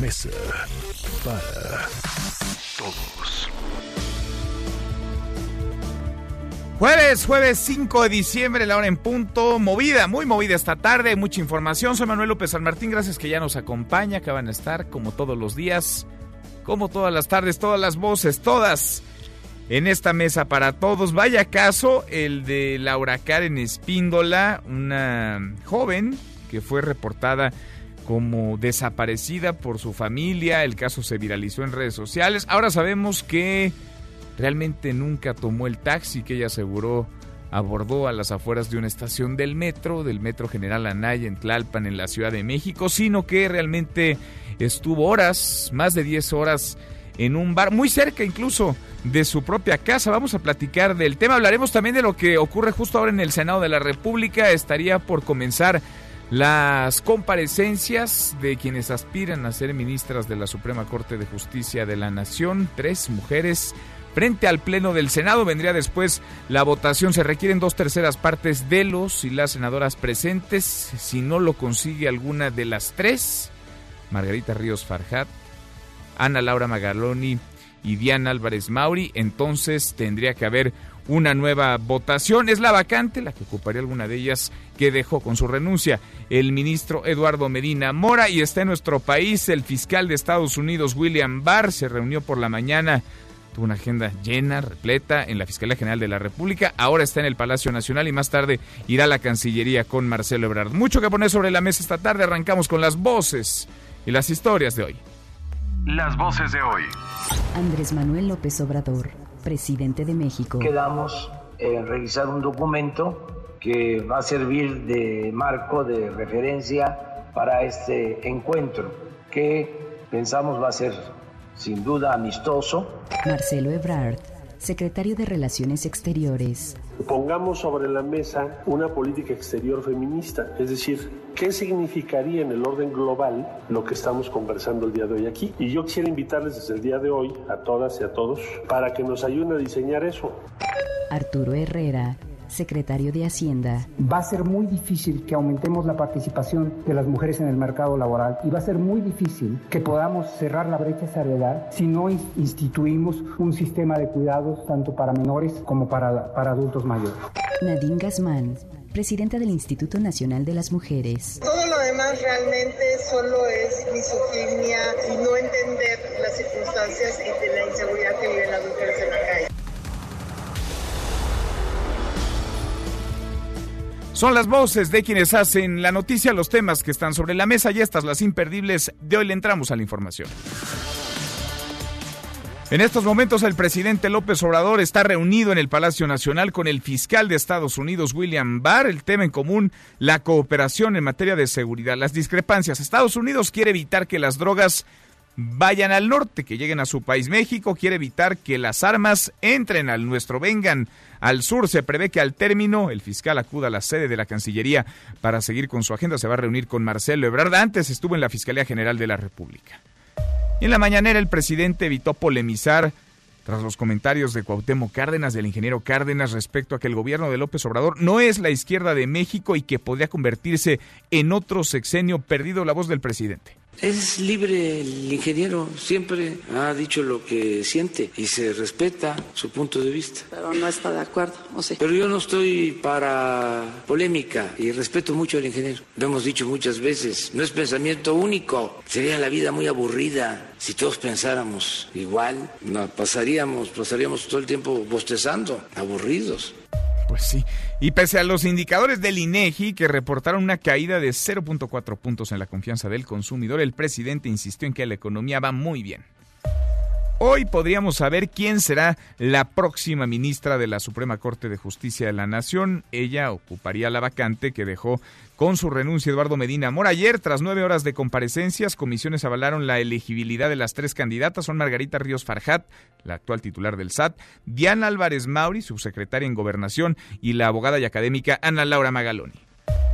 Mesa para Todos. Jueves, jueves 5 de diciembre, la hora en punto. Movida, muy movida esta tarde, mucha información. Soy Manuel López San Martín, gracias que ya nos acompaña, acaban de estar como todos los días, como todas las tardes, todas las voces, todas en esta mesa para todos. Vaya caso el de Laura Karen Espíndola, una joven que fue reportada como desaparecida por su familia. El caso se viralizó en redes sociales. Ahora sabemos que realmente nunca tomó el taxi que ella aseguró abordó a las afueras de una estación del metro, del Metro General Anaya en Tlalpan, en la Ciudad de México, sino que realmente estuvo horas, más de 10 horas, en un bar, muy cerca incluso de su propia casa. Vamos a platicar del tema, hablaremos también de lo que ocurre justo ahora en el Senado de la República. Estaría por comenzar las comparecencias de quienes aspiran a ser ministras de la Suprema Corte de Justicia de la Nación, tres mujeres frente al Pleno del Senado. Vendría después la votación. Se requieren dos terceras partes de los y las senadoras presentes. Si no lo consigue alguna de las tres, Margarita Ríos Farjat, Ana Laura Magaloni y Diana Álvarez Mauri, entonces tendría que haber una nueva votación. Es la vacante, la que ocuparía alguna de ellas, que dejó con su renuncia el ministro Eduardo Medina Mora. Y está en nuestro país el fiscal de Estados Unidos, William Barr, se reunió por la mañana tuvo una agenda llena, repleta en la Fiscalía General de la República, ahora está en el Palacio Nacional y más tarde irá a la Cancillería con Marcelo Ebrard. Mucho que poner sobre la mesa esta tarde, arrancamos con las voces y las historias de hoy. Las voces de hoy. Andrés Manuel López Obrador, presidente de México. quedamos en revisar un documento que va a servir de marco de referencia para este encuentro que pensamos va a ser sin duda amistoso. Marcelo Ebrard, secretario de Relaciones Exteriores. Pongamos sobre la mesa una política exterior feminista, es decir, ¿qué significaría en el orden global lo que estamos conversando el día de hoy aquí? Y yo quisiera invitarles desde el día de hoy a todas y a todos para que nos ayuden a diseñar eso. Arturo Herrera, secretario de Hacienda. va a ser muy difícil que aumentemos la participación de las mujeres en el mercado laboral y va a ser muy difícil que podamos cerrar la brecha salarial si no in- instituimos un sistema de cuidados tanto para menores como para, para adultos mayores. Nadine Gazmán, presidenta del Instituto Nacional de las Mujeres. Todo lo demás realmente solo es misoginia y no entender las circunstancias y de la inseguridad que viven las mujeres en la calle. Son las voces de quienes hacen la noticia, los temas que están sobre la mesa y estas las imperdibles. De hoy le entramos a la información. En estos momentos el presidente López Obrador está reunido en el Palacio Nacional con el fiscal de Estados Unidos, William Barr. El tema en común, la cooperación en materia de seguridad, las discrepancias. Estados Unidos quiere evitar que las drogas vayan al norte, que lleguen a su país. México quiere evitar que las armas entren al nuestro, vengan al sur. Se prevé que al término el fiscal acuda a la sede de la Cancillería para seguir con su agenda. Se va a reunir con Marcelo Ebrard. Antes estuvo en la Fiscalía General de la República. Y en la mañanera el presidente evitó polemizar tras los comentarios de Cuauhtémoc Cárdenas, del ingeniero Cárdenas, respecto a que el gobierno de López Obrador no es la izquierda de México y que podría convertirse en otro sexenio perdido la voz del presidente. Es libre el ingeniero, siempre ha dicho lo que siente y se respeta su punto de vista. Pero no está de acuerdo, ¿o sí? Pero yo no estoy para polémica y respeto mucho al ingeniero. Lo hemos dicho muchas veces, no es pensamiento único. Sería la vida muy aburrida si todos pensáramos igual. No, pasaríamos, pasaríamos todo el tiempo bostezando, aburridos. Pues sí. Y pese a los indicadores del INEGI que reportaron una caída de 0.4 puntos en la confianza del consumidor, el presidente insistió en que la economía va muy bien. Hoy podríamos saber quién será la próxima ministra de la Suprema Corte de Justicia de la Nación. Ella ocuparía la vacante que dejó con su renuncia Eduardo Medina Mora. Ayer, tras nueve horas de comparecencias, comisiones avalaron la elegibilidad de las tres candidatas. Son Margarita Ríos Farjat, la actual titular del SAT, Diana Álvarez Mauri, subsecretaria en Gobernación, y la abogada y académica Ana Laura Magaloni.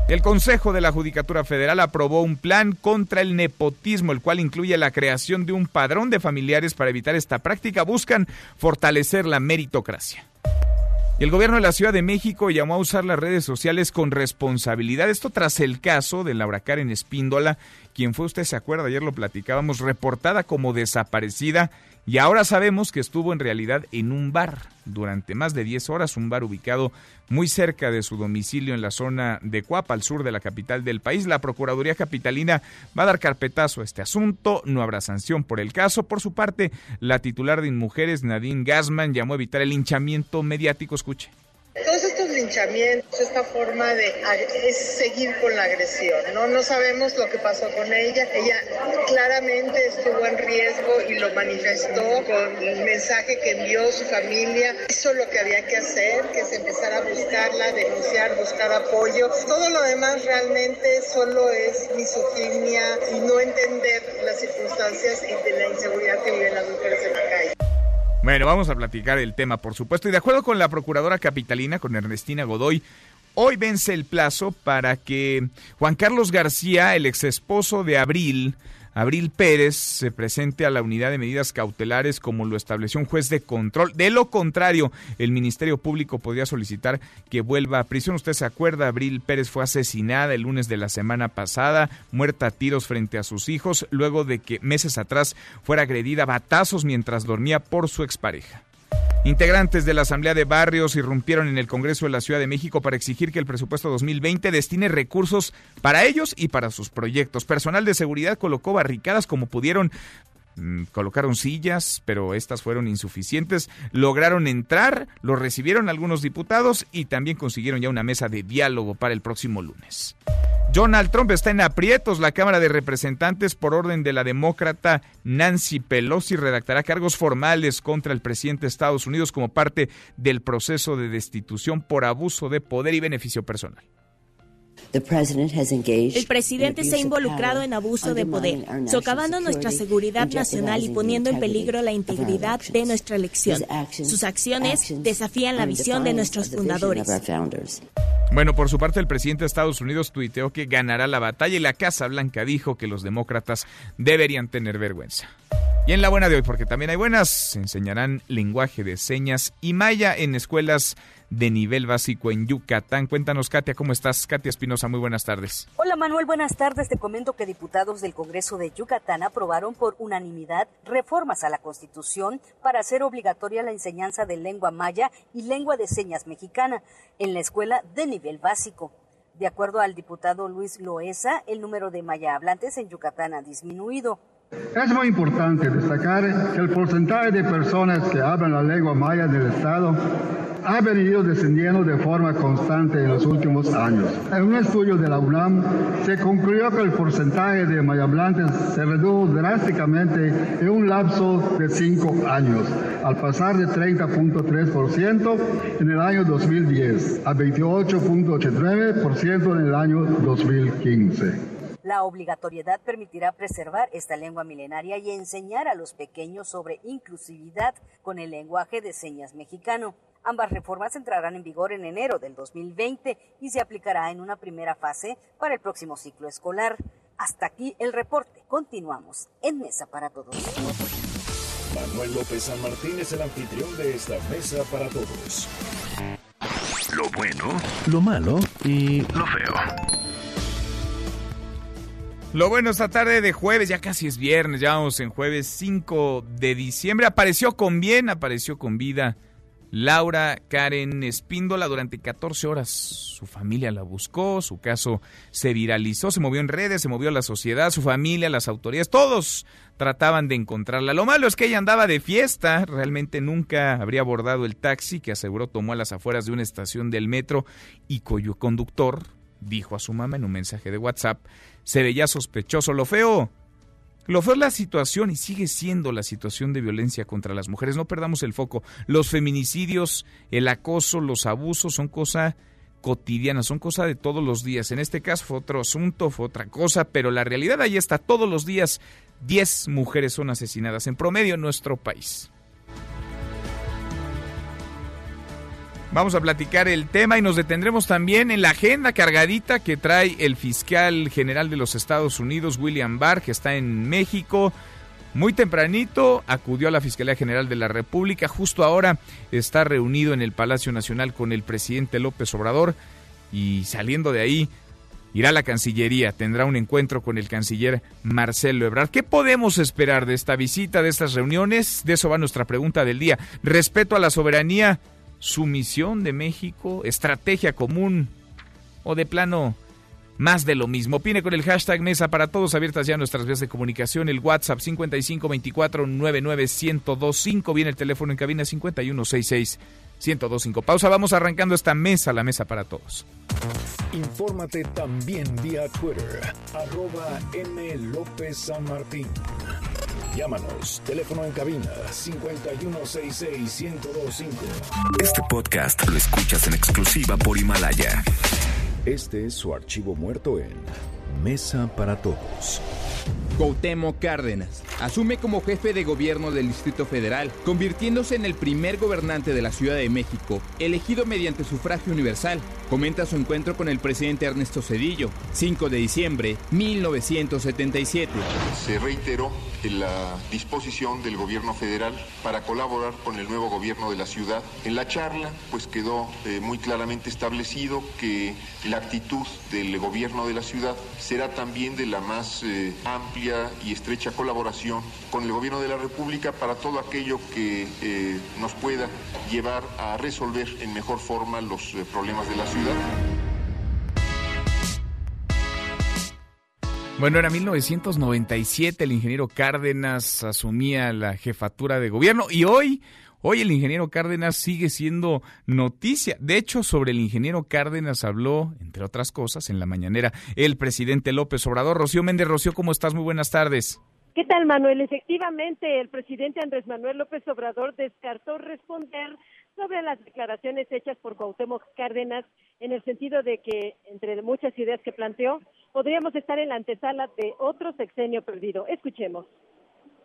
El Consejo de la Judicatura Federal aprobó un plan contra el nepotismo, el cual incluye la creación de un padrón de familiares para evitar esta práctica. Buscan fortalecer la meritocracia. Y el gobierno de la Ciudad de México llamó a usar las redes sociales con responsabilidad. Esto tras el caso de Laura Karen Espíndola, quien fue, usted se acuerda, ayer lo platicábamos, reportada como desaparecida y ahora sabemos que estuvo en realidad en un bar durante más de 10 horas, un bar ubicado muy cerca de su domicilio en la zona de Cuapa, al sur de la capital del país. La Procuraduría Capitalina va a dar carpetazo a este asunto, no habrá sanción por el caso. Por su parte, la titular de Inmujeres, Nadine Gassman, llamó a evitar el hinchamiento mediático. Escuche. Estos linchamientos, esta forma de es seguir con la agresión, ¿no? No sabemos lo que pasó con ella. Ella claramente estuvo en riesgo y lo manifestó con el mensaje que envió su familia. Hizo lo que había que hacer, que es empezar a buscarla, denunciar, buscar apoyo. Todo lo demás realmente solo es misoginia y no entender las circunstancias y de la inseguridad que viven las mujeres en la calle. Bueno, vamos a platicar el tema, por supuesto. Y de acuerdo con la procuradora capitalina, con Ernestina Godoy, hoy vence el plazo para que Juan Carlos García, el ex esposo de Abril, Abril Pérez se presente a la unidad de medidas cautelares como lo estableció un juez de control. De lo contrario, el Ministerio Público podría solicitar que vuelva a prisión. Usted se acuerda, Abril Pérez fue asesinada el lunes de la semana pasada, muerta a tiros frente a sus hijos, luego de que meses atrás fuera agredida a batazos mientras dormía por su expareja. Integrantes de la Asamblea de Barrios irrumpieron en el Congreso de la Ciudad de México para exigir que el presupuesto 2020 destine recursos para ellos y para sus proyectos. Personal de seguridad colocó barricadas como pudieron mm, colocaron sillas, pero estas fueron insuficientes. Lograron entrar, lo recibieron algunos diputados y también consiguieron ya una mesa de diálogo para el próximo lunes. Donald Trump está en aprietos. La Cámara de Representantes, por orden de la demócrata Nancy Pelosi, redactará cargos formales contra el presidente de Estados Unidos como parte del proceso de destitución por abuso de poder y beneficio personal. El presidente se ha involucrado en abuso de poder, socavando nuestra seguridad nacional y poniendo en peligro la integridad de nuestra elección. Sus acciones desafían la visión de nuestros fundadores. Bueno, por su parte, el presidente de Estados Unidos tuiteó que ganará la batalla y la Casa Blanca dijo que los demócratas deberían tener vergüenza. Y en la buena de hoy, porque también hay buenas, se enseñarán lenguaje de señas y maya en escuelas de nivel básico en Yucatán. Cuéntanos, Katia, ¿cómo estás? Katia Espinosa, muy buenas tardes. Hola, Manuel, buenas tardes. Te comento que diputados del Congreso de Yucatán aprobaron por unanimidad reformas a la Constitución para hacer obligatoria la enseñanza de lengua maya y lengua de señas mexicana en la escuela de nivel básico. De acuerdo al diputado Luis Loesa, el número de maya hablantes en Yucatán ha disminuido. Es muy importante destacar que el porcentaje de personas que hablan la lengua maya del Estado ha venido descendiendo de forma constante en los últimos años. En un estudio de la UNAM se concluyó que el porcentaje de mayablantes se redujo drásticamente en un lapso de cinco años, al pasar de 30.3% en el año 2010 a 28.89% en el año 2015. La obligatoriedad permitirá preservar esta lengua milenaria y enseñar a los pequeños sobre inclusividad con el lenguaje de señas mexicano. Ambas reformas entrarán en vigor en enero del 2020 y se aplicará en una primera fase para el próximo ciclo escolar. Hasta aquí el reporte. Continuamos en Mesa para Todos. Manuel López San Martín es el anfitrión de esta Mesa para Todos. Lo bueno, lo malo y lo feo. Lo bueno, esta tarde de jueves, ya casi es viernes, ya vamos en jueves 5 de diciembre. Apareció con bien, apareció con vida Laura Karen Espíndola durante 14 horas. Su familia la buscó, su caso se viralizó, se movió en redes, se movió la sociedad, su familia, las autoridades, todos trataban de encontrarla. Lo malo es que ella andaba de fiesta, realmente nunca habría abordado el taxi que aseguró tomó a las afueras de una estación del metro y cuyo conductor dijo a su mamá en un mensaje de WhatsApp se veía sospechoso. Lo feo Lo fue la situación y sigue siendo la situación de violencia contra las mujeres. No perdamos el foco. Los feminicidios, el acoso, los abusos son cosa cotidiana, son cosa de todos los días. En este caso fue otro asunto, fue otra cosa, pero la realidad ahí está. Todos los días 10 mujeres son asesinadas en promedio en nuestro país. Vamos a platicar el tema y nos detendremos también en la agenda cargadita que trae el fiscal general de los Estados Unidos, William Barr, que está en México. Muy tempranito acudió a la Fiscalía General de la República. Justo ahora está reunido en el Palacio Nacional con el presidente López Obrador y saliendo de ahí irá a la Cancillería. Tendrá un encuentro con el canciller Marcelo Ebrard. ¿Qué podemos esperar de esta visita, de estas reuniones? De eso va nuestra pregunta del día. Respeto a la soberanía sumisión de México, estrategia común o de plano más de lo mismo. Opine con el hashtag Mesa para Todos, abiertas ya nuestras vías de comunicación, el WhatsApp 5524-99125, viene el teléfono en cabina 5166-1025. Pausa, vamos arrancando esta mesa, la Mesa para Todos. Infórmate también vía Twitter, arroba M. López San Martín. Llámanos, teléfono en cabina 5166-1025. Este podcast lo escuchas en exclusiva por Himalaya. Este es su archivo muerto en Mesa para Todos. Cuauhtémoc Cárdenas asume como jefe de gobierno del Distrito Federal, convirtiéndose en el primer gobernante de la Ciudad de México, elegido mediante sufragio universal. Comenta su encuentro con el presidente Ernesto Cedillo, 5 de diciembre 1977. Se reiteró la disposición del gobierno federal para colaborar con el nuevo gobierno de la ciudad. En la charla, pues quedó eh, muy claramente establecido que la actitud del gobierno de la ciudad será también de la más eh, amplia y estrecha colaboración con el gobierno de la República para todo aquello que eh, nos pueda llevar a resolver en mejor forma los problemas de la ciudad. Bueno, era 1997, el ingeniero Cárdenas asumía la jefatura de gobierno y hoy, hoy el ingeniero Cárdenas sigue siendo noticia. De hecho, sobre el ingeniero Cárdenas habló, entre otras cosas, en la mañanera el presidente López Obrador. Rocío Méndez, Rocío, ¿cómo estás? Muy buenas tardes. ¿Qué tal, Manuel? Efectivamente, el presidente Andrés Manuel López Obrador descartó responder sobre las declaraciones hechas por Cuauhtémoc Cárdenas en el sentido de que, entre muchas ideas que planteó, podríamos estar en la antesala de otro sexenio perdido. Escuchemos.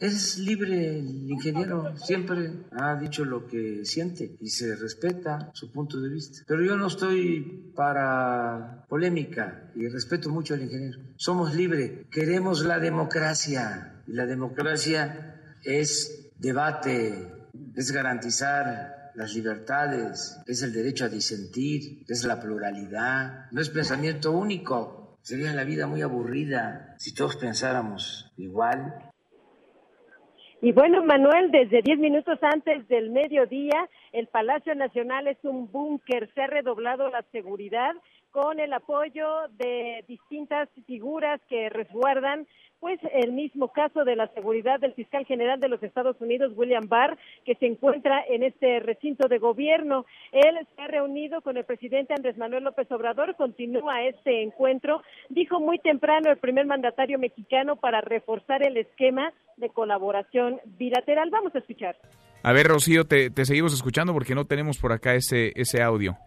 Es libre el ingeniero, siempre ha dicho lo que siente y se respeta su punto de vista. Pero yo no estoy para polémica y respeto mucho al ingeniero. Somos libres, queremos la democracia y la democracia es debate, es garantizar las libertades, es el derecho a disentir, es la pluralidad, no es pensamiento único. Sería la vida muy aburrida si todos pensáramos igual. Y bueno, Manuel, desde diez minutos antes del mediodía, el Palacio Nacional es un búnker, se ha redoblado la seguridad con el apoyo de distintas figuras que resguardan pues el mismo caso de la seguridad del fiscal general de los Estados Unidos, William Barr, que se encuentra en este recinto de gobierno. Él se ha reunido con el presidente Andrés Manuel López Obrador, continúa este encuentro. Dijo muy temprano el primer mandatario mexicano para reforzar el esquema de colaboración bilateral. Vamos a escuchar. A ver, Rocío, te, te seguimos escuchando porque no tenemos por acá ese, ese audio.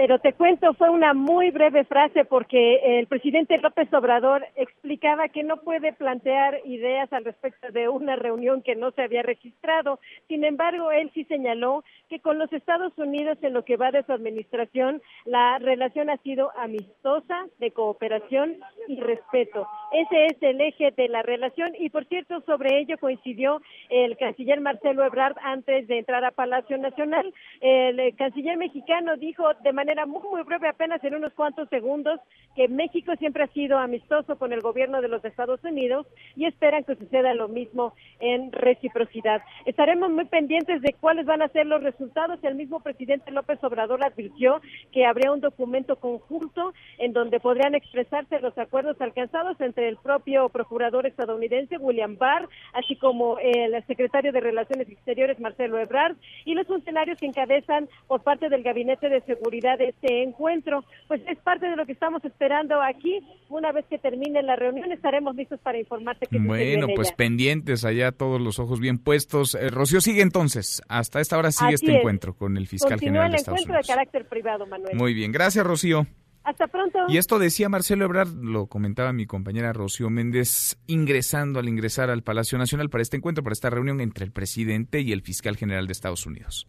Pero te cuento, fue una muy breve frase porque el presidente López Obrador explicaba que no puede plantear ideas al respecto de una reunión que no se había registrado. Sin embargo, él sí señaló que con los Estados Unidos en lo que va de su administración, la relación ha sido amistosa, de cooperación y respeto. Ese es el eje de la relación y, por cierto, sobre ello coincidió el canciller Marcelo Ebrard antes de entrar a Palacio Nacional. El canciller mexicano dijo de manera era muy, muy breve, apenas en unos cuantos segundos, que México siempre ha sido amistoso con el gobierno de los Estados Unidos y esperan que suceda lo mismo en reciprocidad. Estaremos muy pendientes de cuáles van a ser los resultados. El mismo presidente López Obrador advirtió que habría un documento conjunto en donde podrían expresarse los acuerdos alcanzados entre el propio procurador estadounidense William Barr, así como el secretario de Relaciones Exteriores Marcelo Ebrard y los funcionarios que encabezan por parte del Gabinete de Seguridad de este encuentro. Pues es parte de lo que estamos esperando aquí. Una vez que termine la reunión estaremos listos para informarte que Bueno, pues pendientes allá, todos los ojos bien puestos. Eh, Rocío sigue entonces, hasta esta hora sigue este encuentro con el fiscal general de Estados Unidos. el encuentro de carácter privado, Manuel. Muy bien, gracias Rocío. Hasta pronto. Y esto decía Marcelo Ebrard, lo comentaba mi compañera Rocío Méndez, ingresando al ingresar al Palacio Nacional para este encuentro, para esta reunión entre el presidente y el fiscal general de Estados Unidos.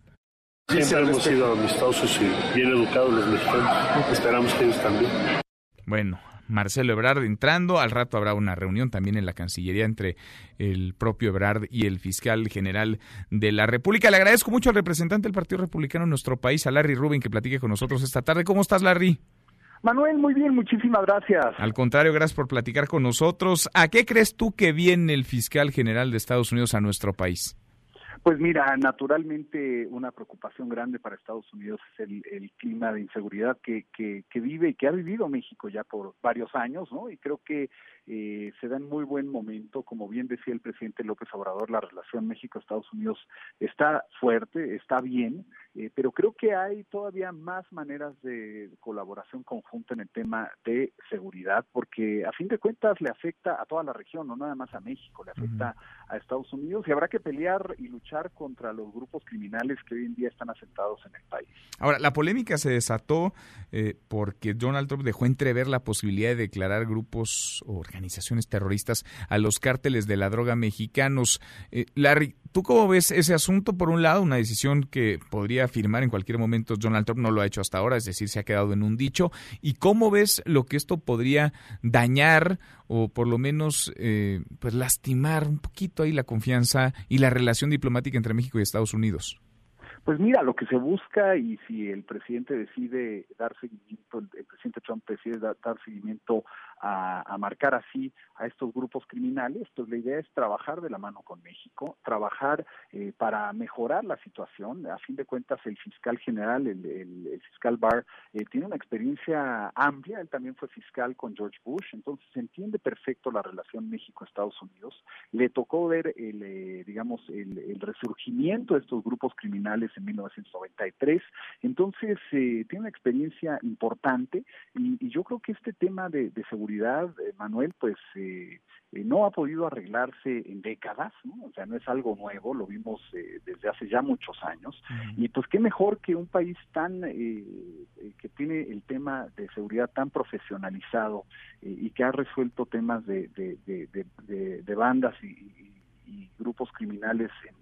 Siempre hemos sido amistosos y bien educados los mexicanos. Esperamos que ellos también. Bueno, Marcelo Ebrard entrando. Al rato habrá una reunión también en la Cancillería entre el propio Ebrard y el fiscal general de la República. Le agradezco mucho al representante del Partido Republicano en nuestro país, a Larry Rubin, que platique con nosotros esta tarde. ¿Cómo estás, Larry? Manuel, muy bien, muchísimas gracias. Al contrario, gracias por platicar con nosotros. ¿A qué crees tú que viene el fiscal general de Estados Unidos a nuestro país? Pues mira, naturalmente una preocupación grande para Estados Unidos es el, clima de inseguridad que, que, que, vive y que ha vivido México ya por varios años, ¿no? Y creo que eh, se da en muy buen momento, como bien decía el presidente López Obrador, la relación México-Estados Unidos está fuerte, está bien, eh, pero creo que hay todavía más maneras de colaboración conjunta en el tema de seguridad, porque a fin de cuentas le afecta a toda la región, no nada más a México, le afecta a Estados Unidos y habrá que pelear y luchar contra los grupos criminales que hoy en día están asentados en el país. Ahora, la polémica se desató eh, porque Donald Trump dejó entrever la posibilidad de declarar grupos o organizaciones terroristas a los cárteles de la droga mexicanos. Eh, Larry, ¿tú cómo ves ese asunto? Por un lado, una decisión que podría firmar en cualquier momento Donald Trump, no lo ha hecho hasta ahora, es decir, se ha quedado en un dicho. ¿Y cómo ves lo que esto podría dañar o por lo menos eh, pues lastimar un poquito ahí la confianza y la relación diplomática entre México y Estados Unidos? Pues mira, lo que se busca y si el presidente decide dar seguimiento, el, presidente Trump decide dar seguimiento a, marcar así a estos grupos criminales, pues la idea es trabajar de la mano con México, trabajar eh, para mejorar la situación. A fin de cuentas, el fiscal general, el, fiscal Barr, eh, tiene una experiencia amplia, él también fue fiscal con George Bush, entonces entiende perfecto la relación México-Estados Unidos. Le tocó ver, el, eh, digamos, el, resurgimiento de estos grupos criminales en 1993, entonces tiene una experiencia importante y, yo creo que este tema de seguridad eh, Manuel, pues eh, eh, no ha podido arreglarse en décadas, ¿no? o sea, no es algo nuevo, lo vimos desde hace ya muchos años, y pues qué mejor que un país tan, que tiene el tema de seguridad tan profesionalizado y que ha resuelto temas de, de, bandas y, grupos criminales en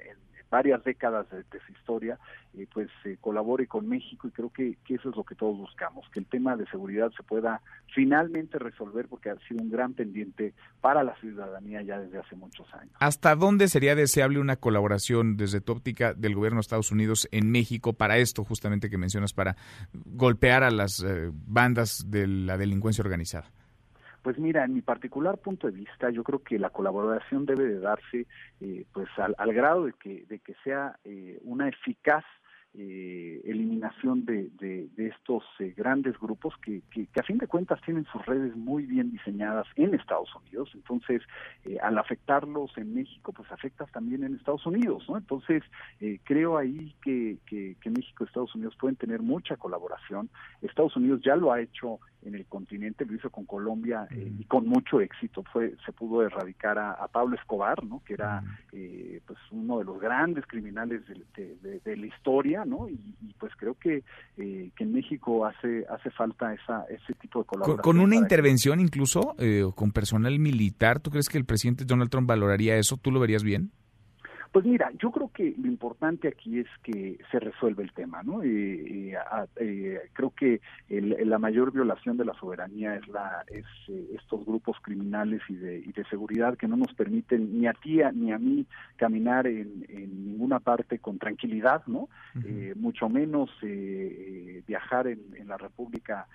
varias décadas de, su historia, eh, pues eh, colabore con México y creo que, eso es lo que todos buscamos, que el tema de seguridad se pueda finalmente resolver porque ha sido un gran pendiente para la ciudadanía ya desde hace muchos años. ¿Hasta dónde sería deseable una colaboración desde tu óptica del gobierno de Estados Unidos en México para esto justamente que mencionas, para golpear a las eh, bandas de la delincuencia organizada? Pues mira, en mi particular punto de vista, yo creo que la colaboración debe de darse eh, pues al, grado de que, de que sea eh, una eficaz eh, eliminación de, estos eh, grandes grupos que, que, a fin de cuentas tienen sus redes muy bien diseñadas en Estados Unidos. Entonces, eh, al afectarlos en México, pues afectas también en Estados Unidos, ¿no? Entonces, eh, creo ahí que, que, que, México y Estados Unidos pueden tener mucha colaboración. Estados Unidos ya lo ha hecho en el continente, lo hizo con Colombia y con mucho éxito. Fue, se pudo erradicar a, Pablo Escobar, ¿no? Que era pues uno de los grandes criminales de, de la historia ¿no? Y, pues creo que, eh, que en México hace hace falta esa ese tipo de colaboración. ¿Con, una intervención incluso eh, con personal militar? ¿Tú crees que el presidente Donald Trump valoraría eso? ¿Tú lo verías bien? Pues mira, yo creo que lo importante aquí es que se resuelve el tema, ¿no? Eh, creo que la mayor violación de la soberanía es la es eh, estos grupos criminales y de, y de seguridad que no nos permiten ni a ti ni a mí caminar en, en ninguna parte con tranquilidad, ¿no? eh, mucho menos eh, viajar en, en, la República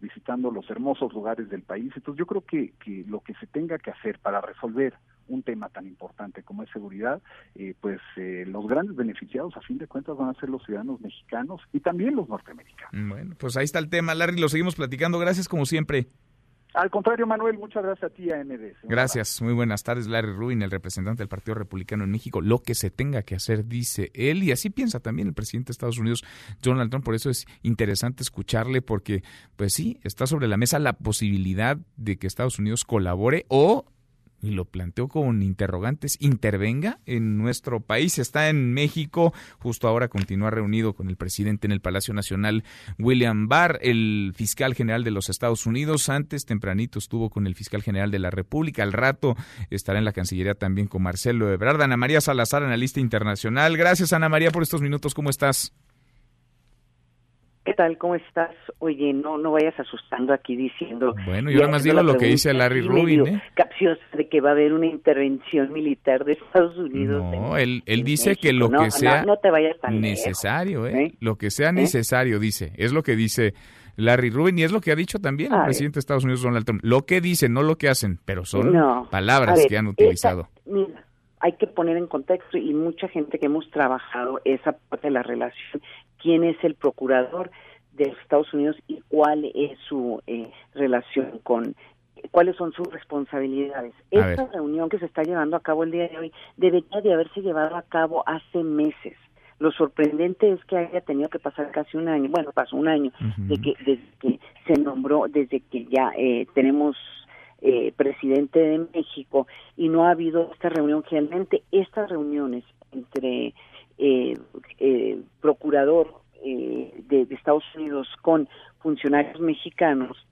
visitando los hermosos lugares del país. Entonces yo creo que, que lo que se tenga que hacer para resolver un tema tan importante como es seguridad, eh, pues eh, los grandes beneficiados a fin de cuentas van a ser los ciudadanos mexicanos y también los norteamericanos. Bueno, pues ahí está el tema, Larry, lo seguimos platicando. Gracias como siempre. Al contrario, Manuel, muchas gracias a ti, a MDS. Gracias, muy buenas tardes. Larry Rubin, el representante del Partido Republicano en México. Lo que se tenga que hacer, dice él, y así piensa también el presidente de Estados Unidos, Donald Trump. Por eso es interesante escucharle, porque, pues sí, está sobre la mesa la posibilidad de que Estados Unidos colabore o y lo planteó con interrogantes, intervenga en nuestro país. Está en México, justo ahora continúa reunido con el presidente en el Palacio Nacional, William Barr, el fiscal general de los Estados Unidos. Antes, tempranito, estuvo con el fiscal general de la República. Al rato estará en la Cancillería también con Marcelo Ebrard. Ana María Salazar, analista internacional. Gracias, Ana María, por estos minutos. ¿Cómo estás? ¿Qué tal? ¿Cómo estás? Oye, no no vayas asustando aquí diciendo... Bueno, yo nada más digo lo que dice Larry Rubin, ¿eh? Capciosa de que va a haber una intervención militar de Estados Unidos. No, él, él dice que lo que sea necesario, ¿eh? Lo que sea ¿Eh? necesario, dice. Es lo que dice Larry Rubin y es lo que ha dicho también el presidente de Estados Unidos, Donald Trump. Lo que dicen, no lo que hacen, pero son palabras que han utilizado. mira, hay que poner en contexto y mucha gente que hemos trabajado esa parte de la relación quién es el procurador de Estados Unidos y cuál es su eh, relación con cuáles son sus responsabilidades. Esta reunión que se está llevando a cabo el día de hoy debería de haberse llevado a cabo hace meses. Lo sorprendente es que haya tenido que pasar casi un año, bueno, pasó un año de que desde que se nombró, desde que ya eh, tenemos eh, presidente de México y no ha habido esta reunión. Generalmente estas reuniones entre eh, eh, procurador eh, de, Estados Unidos con funcionarios mexicanos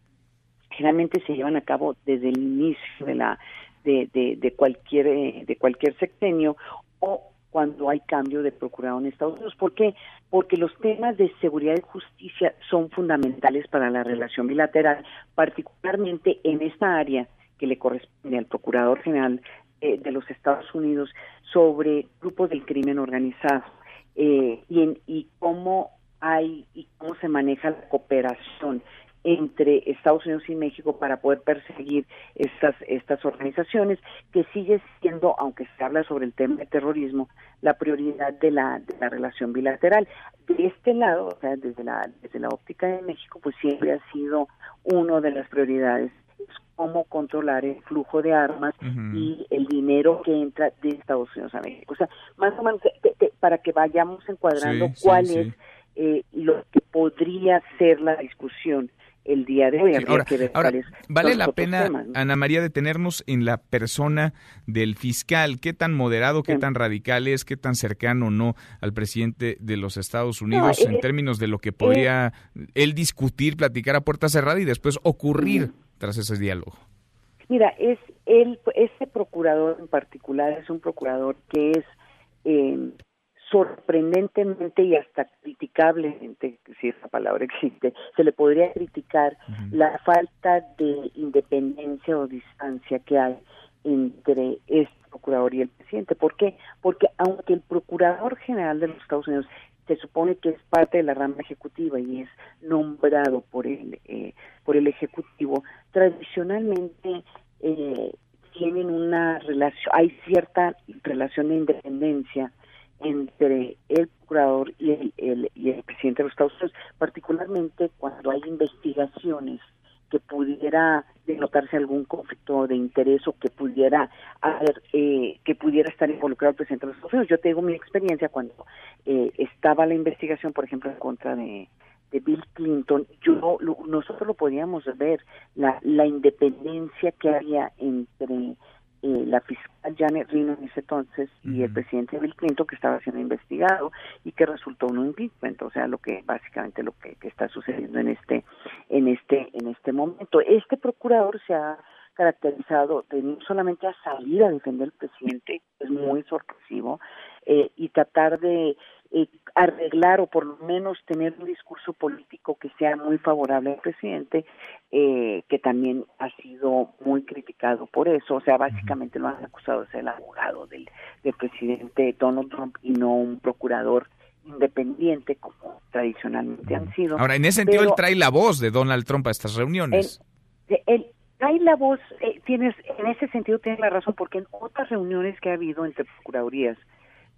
generalmente se llevan a cabo desde el inicio de la de, de, cualquier eh, de cualquier sexenio o cuando hay cambio de procurador en Estados Unidos. ¿Por qué? Porque los temas de seguridad y justicia son fundamentales para la relación bilateral, particularmente en esta área que le corresponde al Procurador General eh, de los Estados Unidos sobre grupos del crimen organizado eh, y, en, y cómo hay y cómo se maneja la cooperación entre Estados Unidos y México para poder perseguir estas estas organizaciones que sigue siendo aunque se habla sobre el tema de terrorismo la prioridad de la de la relación bilateral. De este lado o sea desde la desde la óptica de México pues siempre ha sido uno de las prioridades cómo controlar el flujo de armas y el dinero que entra de Estados Unidos a México. O sea, más o menos para que vayamos encuadrando cuál es eh, lo que podría ser la discusión el día de hoy. ahora, vale la pena, Ana María, detenernos en la persona del fiscal. ¿Qué tan moderado, qué tan radical es, qué tan cercano o no al presidente de los Estados Unidos en términos de lo que podría él discutir, platicar a puerta cerrada y después ocurrir tras ese diálogo? Mira, es él, este procurador en particular es un procurador que es eh, sorprendentemente y hasta criticablemente, si esa palabra existe, se le podría criticar la falta de independencia o distancia que hay entre este procurador y el presidente. ¿Por qué? Porque aunque el procurador general de los Estados Unidos se supone que es parte de la rama ejecutiva y es nombrado por el eh, por el ejecutivo tradicionalmente eh, tienen una relación hay cierta relación de independencia entre el procurador y el, y el presidente de los Estados Unidos particularmente cuando hay investigaciones que pudiera denotarse algún conflicto de interés o que pudiera haber, eh, que pudiera estar involucrado el presidente de los Estados Unidos. Yo tengo mi experiencia cuando eh, estaba la investigación, por ejemplo, en contra de, Bill Clinton, yo nosotros lo podíamos ver, la, la independencia que había entre eh, la fiscal Janet Reno en ese entonces y el presidente Bill Clinton que estaba siendo investigado y que resultó un impeachment, o sea, lo que básicamente lo que, está sucediendo en este en este en este momento. Este procurador se ha caracterizado de no solamente a salir a defender al presidente, es muy sorpresivo, eh, y tratar de eh, arreglar o por lo menos tener un discurso político que sea muy favorable al presidente, eh, que también ha sido muy criticado por eso. O sea, básicamente lo han acusado de ser el abogado del, del presidente Donald Trump y no un procurador independiente como tradicionalmente han sido. Ahora, en ese sentido, él trae la voz de Donald Trump a estas reuniones. Él, trae la voz, eh, tienes, en ese sentido tienes la razón, porque en otras reuniones que ha habido entre procuradurías,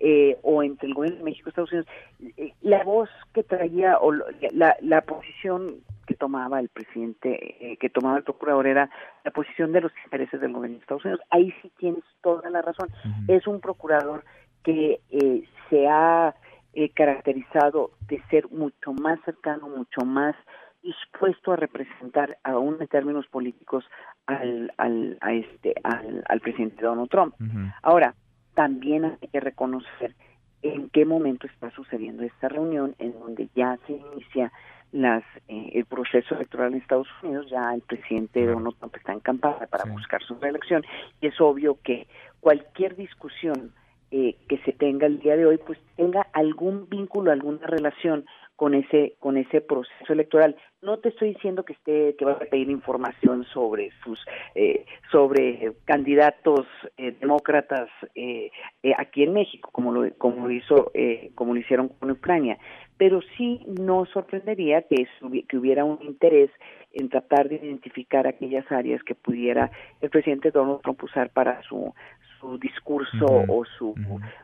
eh, o entre el gobierno de México y Estados Unidos, eh, la voz que traía o la, la posición que tomaba el presidente, eh, que tomaba el procurador era la posición de los intereses del gobierno de Estados Unidos. Ahí sí tienes toda la razón. Es un procurador que eh, se ha eh, caracterizado de ser mucho más cercano, mucho más dispuesto a representar, aún en términos políticos, al, al, a este, al, al presidente Donald Trump. Ahora, también hay que reconocer en qué momento está sucediendo esta reunión, en donde ya se inicia las eh, el proceso electoral en Estados Unidos, ya el presidente Donald Trump está en campaña para buscar su reelección y es obvio que cualquier discusión eh, que se tenga el día de hoy pues tenga algún vínculo, alguna relación con ese con ese proceso electoral. No te estoy diciendo que esté que va a pedir información sobre sus eh, sobre candidatos eh, demócratas eh, aquí en México como lo como lo hizo como lo hicieron con Ucrania, pero sí no sorprendería que, que hubiera un interés en tratar de identificar aquellas áreas que pudiera el presidente Donald Trump usar para su su discurso o su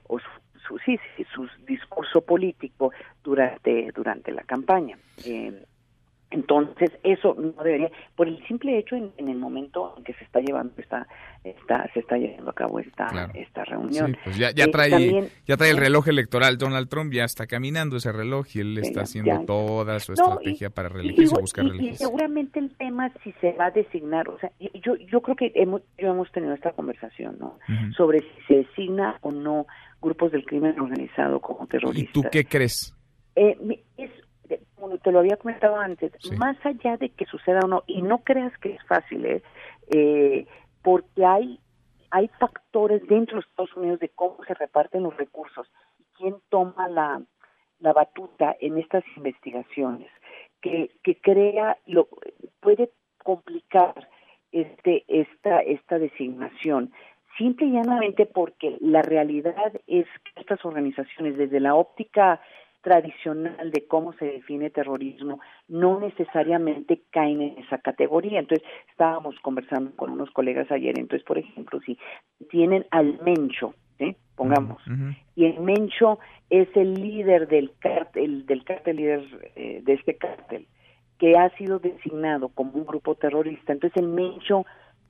o su su, sí, su discurso político durante, durante la campaña. Eh, entonces, eso no debería, por el simple hecho en, el momento en que se está llevando esta, esta se está llevando a cabo esta, esta reunión. pues ya, ya, eh, trae, ya trae el reloj electoral, Donald Trump ya está caminando ese reloj y él está haciendo toda su estrategia para reelegirse y, buscar y, seguramente el tema si se va a designar, o sea, yo, yo creo que hemos, yo hemos tenido esta conversación, ¿no? Sobre si se designa o no grupos del crimen organizado como terroristas. ¿Y tú qué crees? Eh, es como te lo había comentado antes, más allá de que suceda o no, y no creas que es fácil, ¿eh? ¿eh? porque hay, hay factores dentro de Estados Unidos de cómo se reparten los recursos y quién toma la, la batuta en estas investigaciones, que, que crea, lo, puede complicar este, esta, esta designación simple y llanamente porque la realidad es que estas organizaciones, desde la óptica tradicional de cómo se define terrorismo no necesariamente caen en esa categoría. Entonces, estábamos conversando con unos colegas ayer, entonces, por ejemplo, si tienen al Mencho, ¿eh? pongamos, y el Mencho es el líder del cártel, del cártel líder eh, de este cártel, que ha sido designado como un grupo terrorista, entonces el Mencho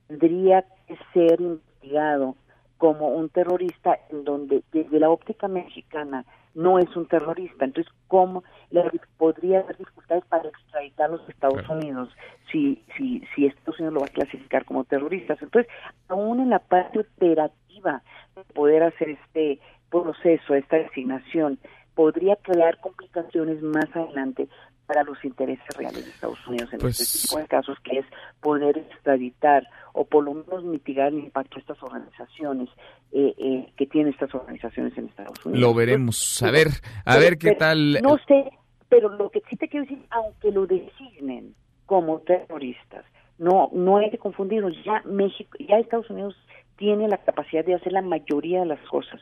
tendría que ser investigado como un terrorista en donde desde la óptica mexicana no es un terrorista. Entonces, ¿cómo le podría haber dificultades para extraditar a los Estados Unidos si, si, si Estados Unidos lo va a clasificar como terroristas? Entonces, aún en la parte operativa de poder hacer este proceso, esta designación, podría crear complicaciones más adelante para los intereses reales de Estados Unidos en este pues tipo de casos, que es poder extraditar o por lo menos mitigar el impacto de estas organizaciones eh, eh, que tienen estas organizaciones en Estados Unidos. Lo veremos, a ver, a ver qué tal. No sé, pero lo que sí te quiero decir, aunque lo designen como terroristas, no, no hay que confundirnos. Ya México, ya Estados Unidos tiene la capacidad de hacer la mayoría de las cosas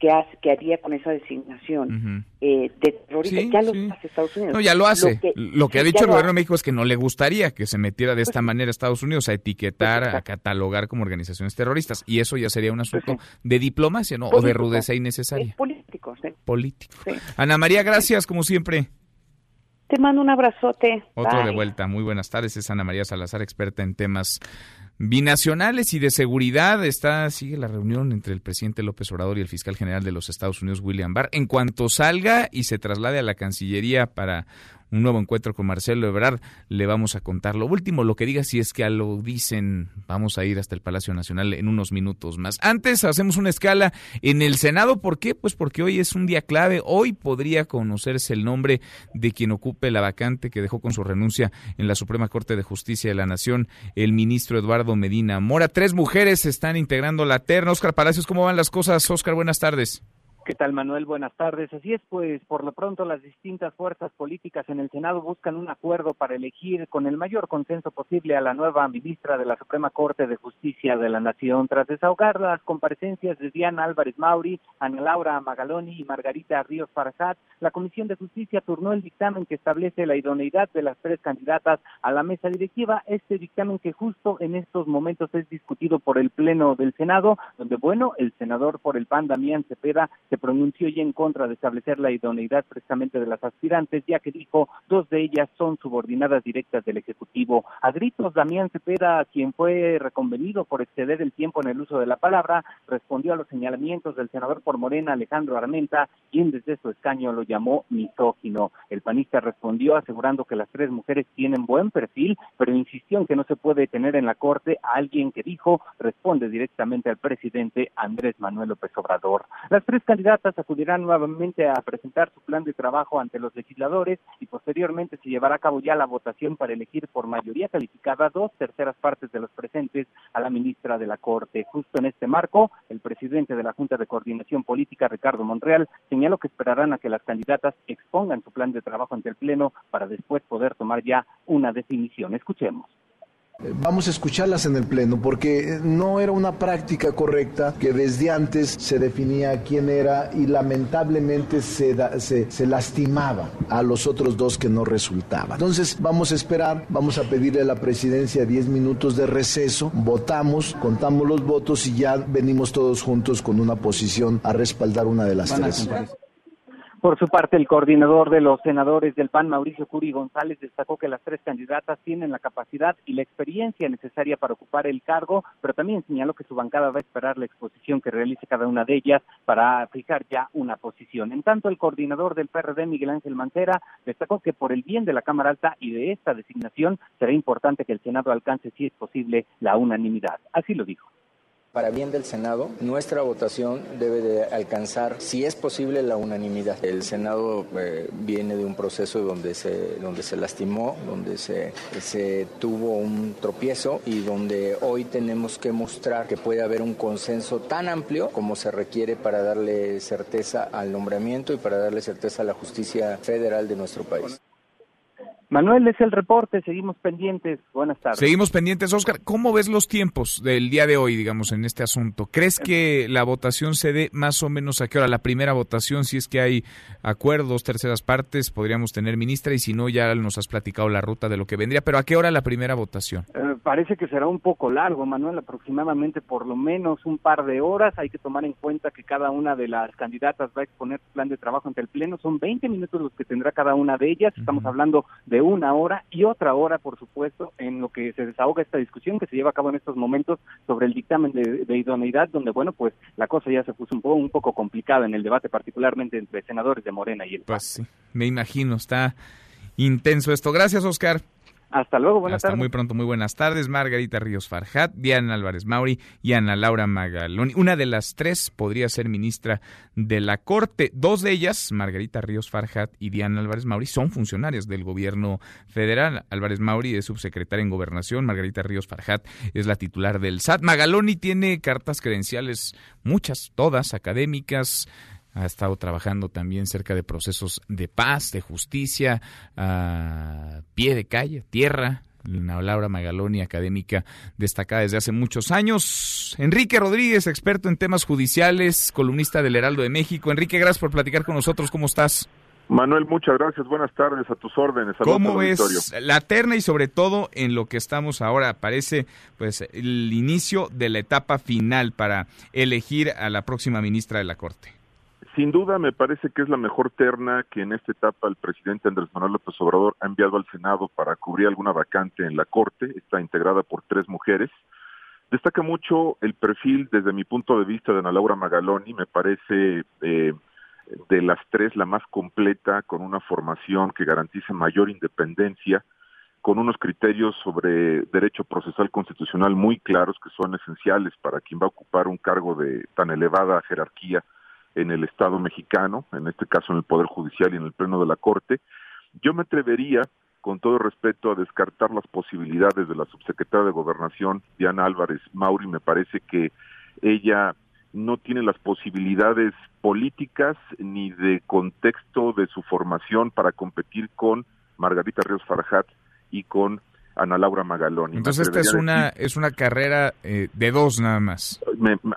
que, hace, que haría con esa designación eh, de terrorista. ya lo hace Estados Unidos. No, ya lo hace. Lo que, ha dicho el gobierno de México es que no le gustaría que se metiera de esta pues manera a Estados Unidos a etiquetar, pues a catalogar como organizaciones terroristas. Y eso ya sería un pues asunto de diplomacia, ¿no? o de rudeza innecesaria. político, sí. Político. Ana María, gracias, como siempre. Te mando un abrazote. Otro de vuelta. Muy buenas tardes. Es Ana María Salazar, experta en temas binacionales y de seguridad. Está, sigue la reunión entre el presidente López Obrador y el fiscal general de los Estados Unidos, William Barr. En cuanto salga y se traslade a la Cancillería para un nuevo encuentro con Marcelo Ebrard, le vamos a contar lo último, lo que diga, si es que a lo dicen, vamos a ir hasta el Palacio Nacional en unos minutos más. Antes hacemos una escala en el Senado, ¿por qué? Pues porque hoy es un día clave, hoy podría conocerse el nombre de quien ocupe la vacante que dejó con su renuncia en la Suprema Corte de Justicia de la Nación, el ministro Eduardo Medina Mora. Tres mujeres están integrando la terna. Oscar Palacios, ¿cómo van las cosas? Oscar, buenas tardes. ¿Qué tal, Manuel? Buenas tardes. Así es, pues por lo pronto las distintas fuerzas políticas en el Senado buscan un acuerdo para elegir con el mayor consenso posible a la nueva ministra de la Suprema Corte de Justicia de la Nación. Tras desahogar las comparecencias de Diana Álvarez Mauri, Ana Laura Magaloni y Margarita Ríos Farsat, la Comisión de Justicia turnó el dictamen que establece la idoneidad de las tres candidatas a la mesa directiva. Este dictamen que justo en estos momentos es discutido por el Pleno del Senado, donde, bueno, el senador por el PAN, Damián Cepeda, se pronunció ya en contra de establecer la idoneidad precisamente de las aspirantes, ya que dijo dos de ellas son subordinadas directas del Ejecutivo. A gritos, Damián Cepeda, quien fue reconvenido por exceder el tiempo en el uso de la palabra, respondió a los señalamientos del senador por Morena, Alejandro Armenta, quien desde su escaño lo llamó misógino. El panista respondió asegurando que las tres mujeres tienen buen perfil, pero insistió en que no se puede tener en la Corte a alguien que dijo responde directamente al presidente Andrés Manuel López Obrador. Las tres candidatas acudirán nuevamente a presentar su plan de trabajo ante los legisladores y posteriormente se llevará a cabo ya la votación para elegir por mayoría calificada dos terceras partes de los presentes a la ministra de la Corte. Justo en este marco, el presidente de la Junta de Coordinación Política, Ricardo Monreal, señaló que esperarán a que las candidatas expongan su plan de trabajo ante el Pleno para después poder tomar ya una definición. Escuchemos. Vamos a escucharlas en el Pleno porque no era una práctica correcta que desde antes se definía quién era y lamentablemente se, se, se, lastimaba a los otros dos que no resultaban. Entonces vamos a esperar, vamos a pedirle a la presidencia 10 minutos de receso, votamos, contamos los votos y ya venimos todos juntos con una posición a respaldar una de las tres. Por su parte, el coordinador de los senadores del PAN, Mauricio Curi González, destacó que las tres candidatas tienen la capacidad y la experiencia necesaria para ocupar el cargo, pero también señaló que su bancada va a esperar la exposición que realice cada una de ellas para fijar ya una posición. En tanto, el coordinador del PRD, Miguel Ángel Mancera, destacó que por el bien de la Cámara Alta y de esta designación será importante que el Senado alcance, si es posible, la unanimidad. Así lo dijo. Para bien del Senado, nuestra votación debe de alcanzar, si es posible, la unanimidad. El Senado eh, viene de un proceso donde se, donde se lastimó, donde se, se tuvo un tropiezo y donde hoy tenemos que mostrar que puede haber un consenso tan amplio como se requiere para darle certeza al nombramiento y para darle certeza a la justicia federal de nuestro país. Manuel, es el reporte, seguimos pendientes. Buenas tardes. Seguimos pendientes, Oscar. ¿Cómo ves los tiempos del día de hoy, digamos, en este asunto? ¿Crees que la votación se dé más o menos a qué hora? La primera votación, si es que hay acuerdos, terceras partes, podríamos tener ministra y si no, ya nos has platicado la ruta de lo que vendría, pero ¿a qué hora la primera votación? Eh, parece que será un poco largo, Manuel, aproximadamente por lo menos un par de horas. Hay que tomar en cuenta que cada una de las candidatas va a exponer su plan de trabajo ante el Pleno. Son 20 minutos los que tendrá cada una de ellas. Estamos hablando de una hora y otra hora, por supuesto, en lo que se desahoga esta discusión que se lleva a cabo en estos momentos sobre el dictamen de, idoneidad, donde, bueno, pues la cosa ya se puso un poco, un poco complicada en el debate, particularmente entre senadores de Morena y el Pues sí, me imagino, está intenso esto. Gracias, Oscar. Hasta luego, buenas Hasta muy pronto, muy buenas tardes. Margarita Ríos Farjat, Diana Álvarez Mauri y Ana Laura Magaloni. Una de las tres podría ser ministra de la Corte. Dos de ellas, Margarita Ríos Farjat y Diana Álvarez Mauri, son funcionarias del gobierno federal. Álvarez Mauri es subsecretaria en Gobernación, Margarita Ríos Farjat es la titular del SAT. Magaloni tiene cartas credenciales, muchas, todas académicas, ha estado trabajando también cerca de procesos de paz, de justicia, a pie de calle, tierra. Laura Magaloni, académica destacada desde hace muchos años. Enrique Rodríguez, experto en temas judiciales, columnista del Heraldo de México. Enrique, gracias por platicar con nosotros. ¿Cómo estás? Manuel, muchas gracias. Buenas tardes a tus órdenes. ¿Cómo ves la terna y sobre todo en lo que estamos ahora? Parece pues el inicio de la etapa final para elegir a la próxima ministra de la Corte. Sin duda me parece que es la mejor terna que en esta etapa el presidente Andrés Manuel López Obrador ha enviado al Senado para cubrir alguna vacante en la Corte. Está integrada por tres mujeres. Destaca mucho el perfil, desde mi punto de vista, de Ana Laura Magaloni. Me parece eh, de las tres la más completa, con una formación que garantice mayor independencia, con unos criterios sobre derecho procesal constitucional muy claros que son esenciales para quien va a ocupar un cargo de tan elevada jerarquía en el Estado mexicano, en este caso en el Poder Judicial y en el Pleno de la Corte. Yo me atrevería, con todo respeto, a descartar las posibilidades de la subsecretaria de Gobernación, Diana Álvarez Mauri. Me parece que ella no tiene las posibilidades políticas ni de contexto de su formación para competir con Margarita Ríos Farjat y con Ana Laura Magaloni. Entonces esta es una es una carrera eh, de dos nada más.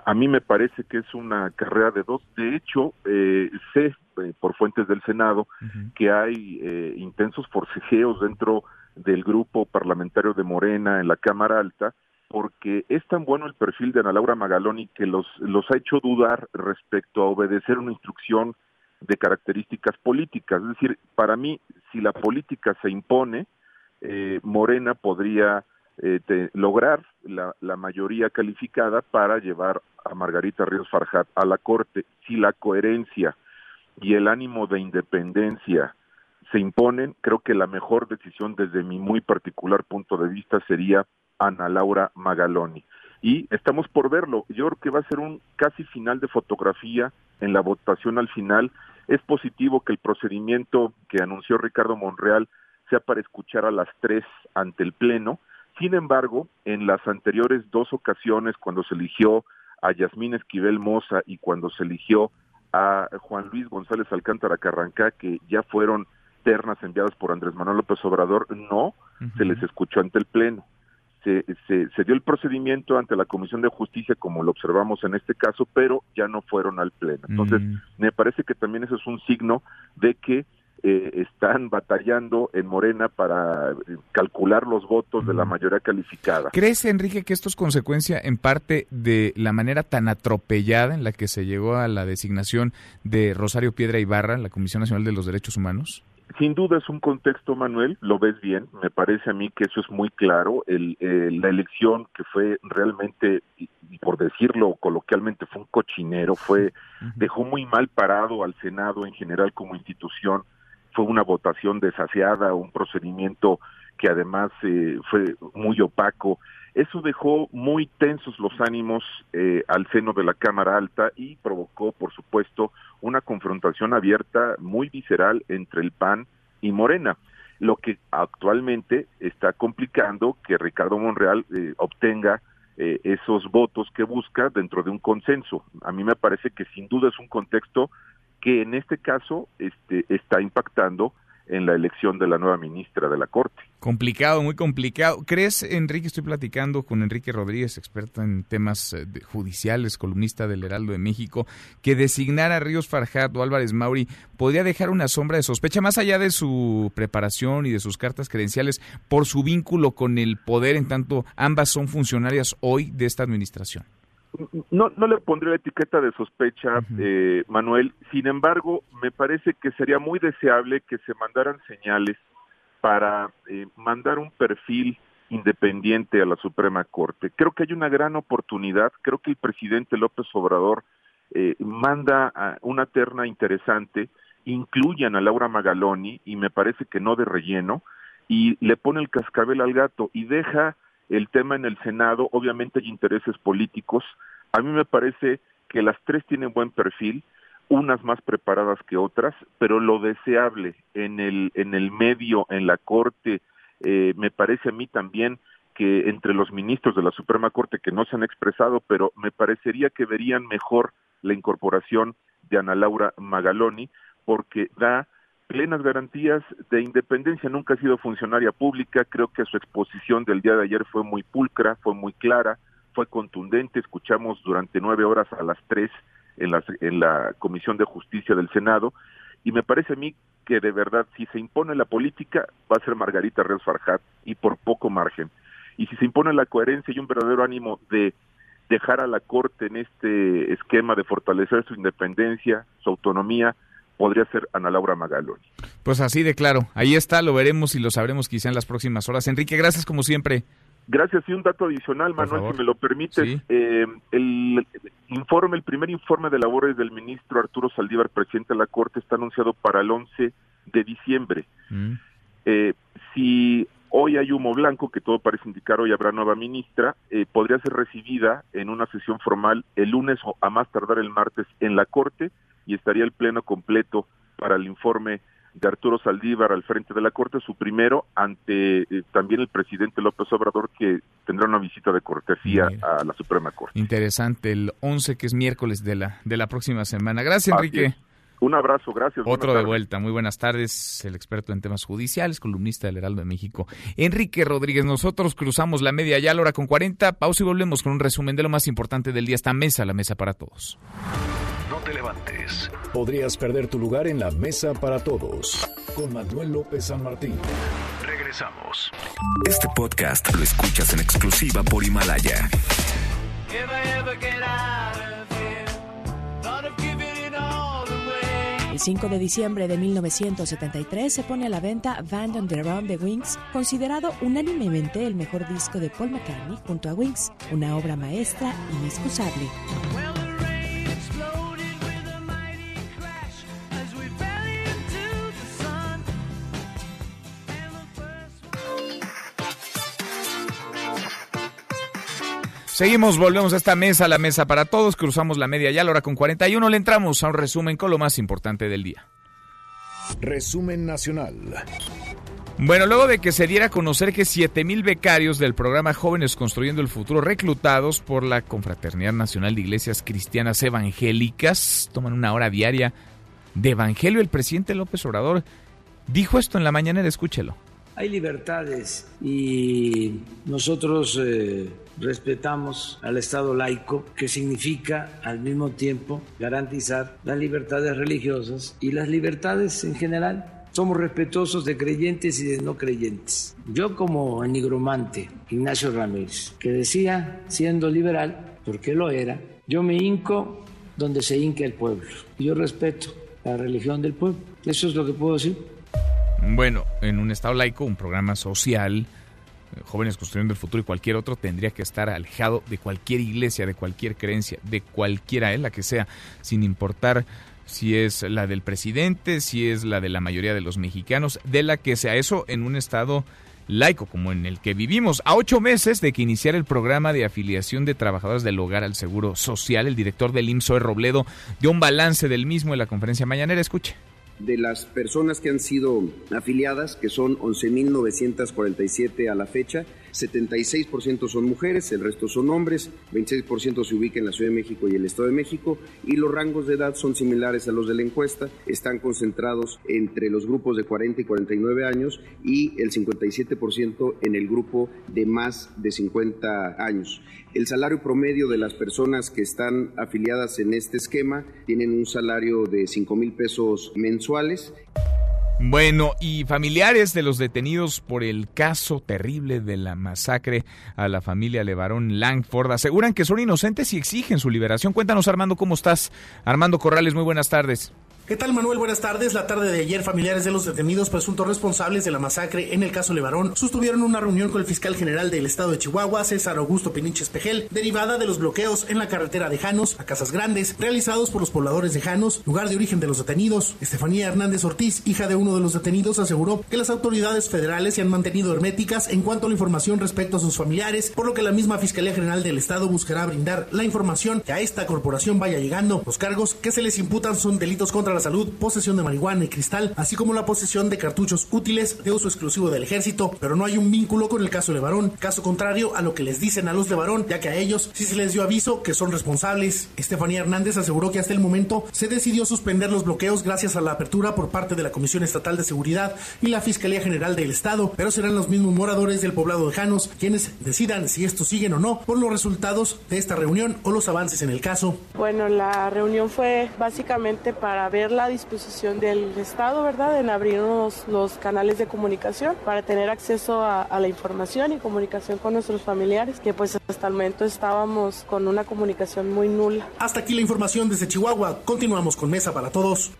a mí me parece que es una carrera de dos. De hecho, eh, sé eh, por fuentes del Senado que hay eh, intensos forcejeos dentro del grupo parlamentario de Morena en la Cámara Alta porque es tan bueno el perfil de Ana Laura Magaloni que los, los ha hecho dudar respecto a obedecer una instrucción de características políticas. Es decir, para mí, si la política se impone, eh, Morena podría eh, lograr la, la, mayoría calificada para llevar a Margarita Ríos Farjat a la Corte. Si la coherencia y el ánimo de independencia se imponen, creo que la mejor decisión desde mi muy particular punto de vista sería Ana Laura Magaloni. Y estamos por verlo. Yo creo que va a ser un casi final de fotografía en la votación al final. Es positivo que el procedimiento que anunció Ricardo Monreal sea para escuchar a las tres ante el Pleno. Sin embargo, en las anteriores dos ocasiones, cuando se eligió a Yasmín Esquivel Moza y cuando se eligió a Juan Luis González Alcántara Carrancá, que ya fueron ternas enviadas por Andrés Manuel López Obrador, no se les escuchó ante el Pleno. Se, se, se, dio el procedimiento ante la Comisión de Justicia, como lo observamos en este caso, pero ya no fueron al Pleno. Entonces, Mm. me parece que también eso es un signo de que eh, están batallando en Morena para eh, calcular los votos de la mayoría calificada. ¿Crees, Enrique, que esto es consecuencia en parte de la manera tan atropellada en la que se llegó a la designación de Rosario Piedra Ibarra la Comisión Nacional de los Derechos Humanos? Sin duda es un contexto, Manuel, lo ves bien, me parece a mí que eso es muy claro. El, eh, la elección que fue realmente, y por decirlo coloquialmente, fue un cochinero, fue dejó muy mal parado al Senado en general como institución. Fue una votación desaseada, un procedimiento que además eh, fue muy opaco. Eso dejó muy tensos los ánimos eh, al seno de la Cámara Alta y provocó, por supuesto, una confrontación abierta muy visceral entre el PAN y Morena, lo que actualmente está complicando que Ricardo Monreal eh, obtenga eh, esos votos que busca dentro de un consenso. A mí me parece que sin duda es un contexto que en este caso este, está impactando en la elección de la nueva ministra de la Corte. Complicado, muy complicado. ¿Crees, Enrique, estoy platicando con Enrique Rodríguez, experto en temas eh, judiciales, columnista del Heraldo de México, que designar a Ríos Farjat o Álvarez Mauri podría dejar una sombra de sospecha, más allá de su preparación y de sus cartas credenciales, por su vínculo con el poder, en tanto ambas son funcionarias hoy de esta administración? No, no le pondría la etiqueta de sospecha, eh, Manuel. Sin embargo, me parece que sería muy deseable que se mandaran señales para eh, mandar un perfil independiente a la Suprema Corte. Creo que hay una gran oportunidad. Creo que el presidente López Obrador eh, manda a una terna interesante, incluyan a Laura Magaloni y me parece que no de relleno y le pone el cascabel al gato y deja el tema en el Senado, obviamente hay intereses políticos. A mí me parece que las tres tienen buen perfil, unas más preparadas que otras, pero lo deseable en el en el medio, en la corte, eh, me parece a mí también que entre los ministros de la Suprema Corte que no se han expresado, pero me parecería que verían mejor la incorporación de Ana Laura Magaloni, porque da plenas garantías de independencia. Nunca ha sido funcionaria pública. Creo que su exposición del día de ayer fue muy pulcra, fue muy clara, fue contundente. Escuchamos durante nueve horas a las tres en la, en la Comisión de Justicia del Senado. Y me parece a mí que de verdad, si se impone la política, va a ser Margarita Ríos Farjat y por poco margen. Y si se impone la coherencia y un verdadero ánimo de dejar a la Corte en este esquema de fortalecer su independencia, su autonomía, podría ser Ana Laura Magaloni. Pues así de claro. Ahí está, lo veremos y lo sabremos quizá en las próximas horas. Enrique, gracias como siempre. Gracias. Y un dato adicional, Manuel, favor. si me lo permites. Sí. Eh, el informe, el primer informe de labores del ministro Arturo Saldívar, presidente de la Corte, está anunciado para el 11 de diciembre. Mm. Eh, si hoy hay humo blanco, que todo parece indicar hoy habrá nueva ministra, eh, podría ser recibida en una sesión formal el lunes o a más tardar el martes en la Corte y estaría el pleno completo para el informe de Arturo Saldívar al frente de la Corte, su primero ante eh, también el presidente López Obrador, que tendrá una visita de cortesía Mira. a la Suprema Corte. Interesante, el 11 que es miércoles de la, de la próxima semana. Gracias, Así Enrique. es. Un abrazo, gracias. Otro de vuelta. Muy buenas tardes, el experto en temas judiciales, columnista del Heraldo de México. Enrique Rodríguez, nosotros cruzamos la media ya a la hora con 40. Pausa y volvemos con un resumen de lo más importante del día. Esta mesa, la mesa para todos. No te levantes. Podrías perder tu lugar en la mesa para todos. Con Manuel López San Martín. Regresamos. Este podcast lo escuchas en exclusiva por Himalaya. El 5 de diciembre de 1973 se pone a la venta Band on the Run de Wings, considerado unánimemente el mejor disco de Paul McCartney junto a Wings, una obra maestra inexcusable. Seguimos, volvemos a esta mesa, la mesa para todos, cruzamos la media ya a la hora con 41, le entramos a un resumen con lo más importante del día. Resumen nacional. Bueno, luego de que se diera a conocer que 7.000 becarios del programa Jóvenes Construyendo el Futuro, reclutados por la Confraternidad Nacional de Iglesias Cristianas Evangélicas, toman una hora diaria de evangelio, el presidente López Obrador dijo esto en la mañana, escúchelo. Hay libertades y nosotros eh, respetamos al Estado laico, que significa al mismo tiempo garantizar las libertades religiosas y las libertades en general. Somos respetuosos de creyentes y de no creyentes. Yo como enigromante, Ignacio Ramírez, que decía, siendo liberal, porque lo era, yo me hinco donde se hinca el pueblo. Yo respeto la religión del pueblo. Eso es lo que puedo decir. Bueno, en un Estado laico, un programa social, Jóvenes Construyendo el Futuro y cualquier otro tendría que estar alejado de cualquier iglesia, de cualquier creencia, de cualquiera, eh, la que sea, sin importar si es la del presidente, si es la de la mayoría de los mexicanos, de la que sea eso en un Estado laico como en el que vivimos. A ocho meses de que iniciara el programa de afiliación de trabajadores del hogar al Seguro Social, el director del IMSO, Robledo, dio un balance del mismo en la conferencia mañanera. Escuche de las personas que han sido afiliadas, que son 11.947 a la fecha, 76% son mujeres, el resto son hombres, 26% se ubica en la Ciudad de México y el Estado de México y los rangos de edad son similares a los de la encuesta, están concentrados entre los grupos de 40 y 49 años y el 57% en el grupo de más de 50 años. El salario promedio de las personas que están afiliadas en este esquema tienen un salario de 5 mil pesos mensuales. Bueno, y familiares de los detenidos por el caso terrible de la masacre a la familia Levarón Langford aseguran que son inocentes y exigen su liberación. Cuéntanos, Armando, ¿cómo estás? Armando Corrales, muy buenas tardes. ¿Qué tal Manuel? Buenas tardes. La tarde de ayer, familiares de los detenidos presuntos responsables de la masacre en el caso Levarón sostuvieron una reunión con el fiscal general del estado de Chihuahua, César Augusto Pininches Pejel, derivada de los bloqueos en la carretera de Janos a Casas Grandes, realizados por los pobladores de Janos, lugar de origen de los detenidos. Estefanía Hernández Ortiz, hija de uno de los detenidos, aseguró que las autoridades federales se han mantenido herméticas en cuanto a la información respecto a sus familiares, por lo que la misma Fiscalía General del Estado buscará brindar la información que a esta corporación vaya llegando. Los cargos que se les imputan son delitos contra la salud, posesión de marihuana y cristal, así como la posesión de cartuchos útiles de uso exclusivo del ejército, pero no hay un vínculo con el caso de Varón, caso contrario a lo que les dicen a los de Varón, ya que a ellos sí se les dio aviso que son responsables. Estefanía Hernández aseguró que hasta el momento se decidió suspender los bloqueos gracias a la apertura por parte de la Comisión Estatal de Seguridad y la Fiscalía General del Estado, pero serán los mismos moradores del poblado de Janos quienes decidan si estos siguen o no por los resultados de esta reunión o los avances en el caso. Bueno, la reunión fue básicamente para ver la disposición del Estado, ¿verdad?, en abrirnos los canales de comunicación para tener acceso a, a, la información y comunicación con nuestros familiares, que pues hasta el momento estábamos con una comunicación muy nula. Hasta aquí la información desde Chihuahua. Continuamos con Mesa para Todos.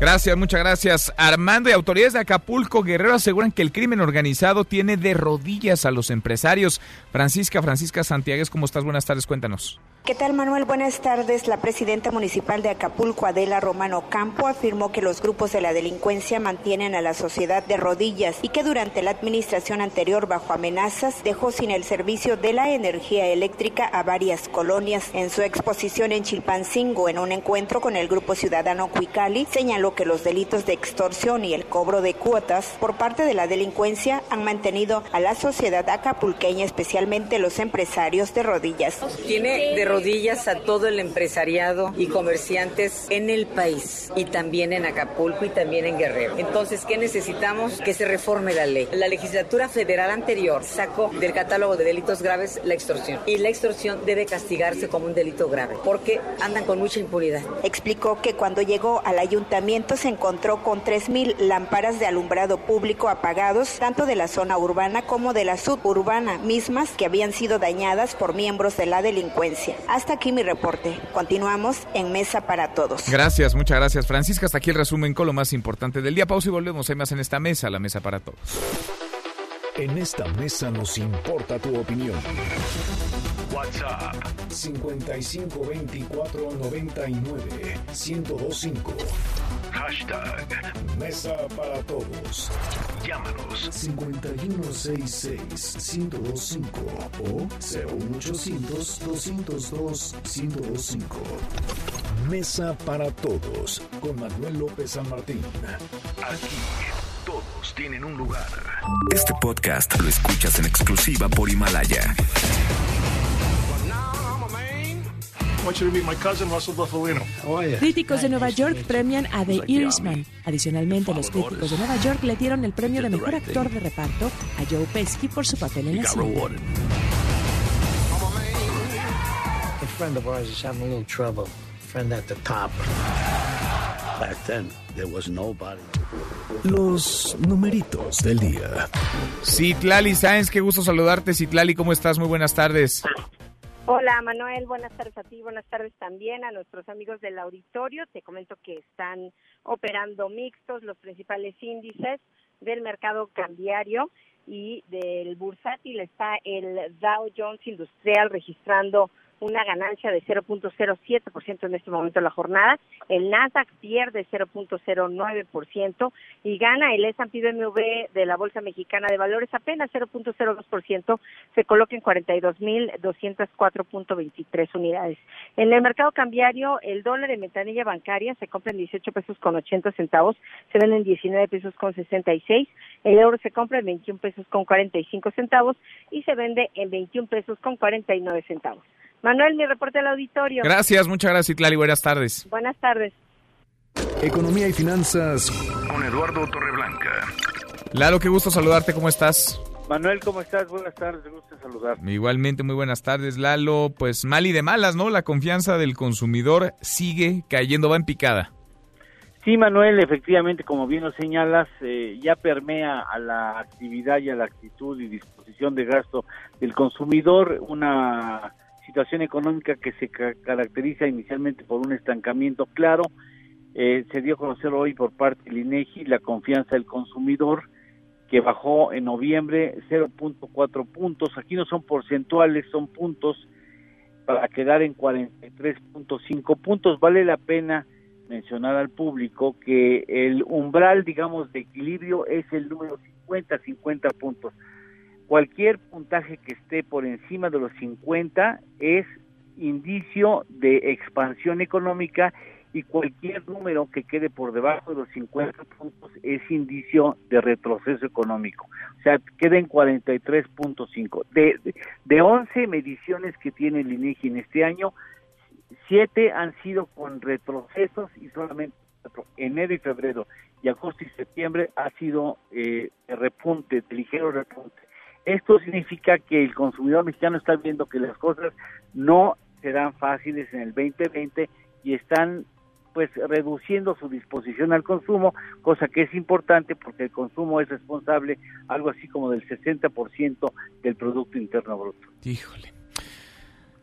Gracias, muchas gracias. Armando y autoridades de Acapulco Guerrero aseguran que el crimen organizado tiene de rodillas a los empresarios. Francisca, Francisca Santiago, ¿cómo estás? Buenas tardes, cuéntanos. ¿Qué tal, Manuel? Buenas tardes. La presidenta municipal de Acapulco, Adela Romano Campo, afirmó que los grupos de la delincuencia mantienen a la sociedad de rodillas y que durante la administración anterior, bajo amenazas, dejó sin el servicio de la energía eléctrica a varias colonias. En su exposición en Chilpancingo, en un encuentro con el grupo ciudadano Cuicali, señaló que los delitos de extorsión y el cobro de cuotas por parte de la delincuencia han mantenido a la sociedad acapulqueña, especialmente los empresarios, de rodillas. Rodillas a todo el empresariado y comerciantes en el país y también en Acapulco y también en Guerrero. Entonces, ¿qué necesitamos? Que se reforme la ley. La legislatura federal anterior sacó del catálogo de delitos graves la extorsión y la extorsión debe castigarse como un delito grave porque andan con mucha impunidad. Explicó que cuando llegó al ayuntamiento se encontró con 3.000 lámparas de alumbrado público apagados, tanto de la zona urbana como de la suburbana, mismas que habían sido dañadas por miembros de la delincuencia. Hasta aquí mi reporte. Continuamos en Mesa para Todos. Gracias, muchas gracias Francisca. Hasta aquí el resumen con lo más importante del día. Pausa y volvemos. Hay más en esta mesa, la Mesa para Todos. En esta mesa nos importa tu opinión. WhatsApp 5524 99 1025. Hashtag Mesa para Todos. Llámanos 5166 1025 o 01800 202 1025. Mesa para Todos con Manuel López San Martín. Aquí todos tienen un lugar. Este podcast lo escuchas en exclusiva por Himalaya. Críticos de Nueva York premian a The Irishman. Adicionalmente, los críticos de Nueva York le dieron el premio de mejor actor de reparto a Joe Pesci por su papel en la cinta. A friend of ours is having a little trouble. Friend at the top. Back then, there was nobody. Los numeritos del día. Citlali Sáenz, qué gusto saludarte. Citlali, ¿cómo estás? Muy buenas tardes. Hola Manuel, buenas tardes a ti, buenas tardes también a nuestros amigos del auditorio. Te comento que están operando mixtos los principales índices del mercado cambiario y del bursátil. Está el Dow Jones Industrial registrando una ganancia de 0.07% en este momento de la jornada. El Nasdaq pierde 0.09% y gana el S&P BMW de la Bolsa Mexicana de Valores apenas 0.02%, se coloca en 42.204.23 unidades. En el mercado cambiario, el dólar en ventanilla bancaria se compra en 18 pesos con 80 centavos, se vende en 19 pesos con 66, el euro se compra en 21 pesos con 45 centavos y se vende en 21 pesos con 49 centavos. Manuel, mi reporte al auditorio. Gracias, muchas gracias, Citlali. Buenas tardes. Buenas tardes. Economía y finanzas con Eduardo Torreblanca. Lalo, qué gusto saludarte. ¿Cómo estás? Manuel, ¿cómo estás? Buenas tardes, me gusta saludar. Igualmente, muy buenas tardes, Lalo. Pues mal y de malas, ¿no? La confianza del consumidor sigue cayendo, va en picada. Sí, Manuel, efectivamente, como bien lo señalas, eh, ya permea a la actividad y a la actitud y disposición de gasto del consumidor una situación económica que se caracteriza inicialmente por un estancamiento claro. Eh, se dio a conocer hoy por parte del INEGI la confianza del consumidor que bajó en noviembre 0.4 puntos. Aquí no son porcentuales, son puntos para quedar en 43.5 puntos. Vale la pena mencionar al público que el umbral, digamos, de equilibrio es el número 50, 50 puntos cualquier puntaje que esté por encima de los 50 es indicio de expansión económica y cualquier número que quede por debajo de los 50 puntos es indicio de retroceso económico. O sea, queda en 43.5. De, de, de 11 mediciones que tiene el INEGI en este año, 7 han sido con retrocesos y solamente enero y febrero y agosto y septiembre ha sido eh, repunte, ligero repunte. Esto significa que el consumidor mexicano está viendo que las cosas no serán fáciles en el 2020 y están pues reduciendo su disposición al consumo, cosa que es importante porque el consumo es responsable algo así como del 60% del Producto Interno Bruto. Híjole.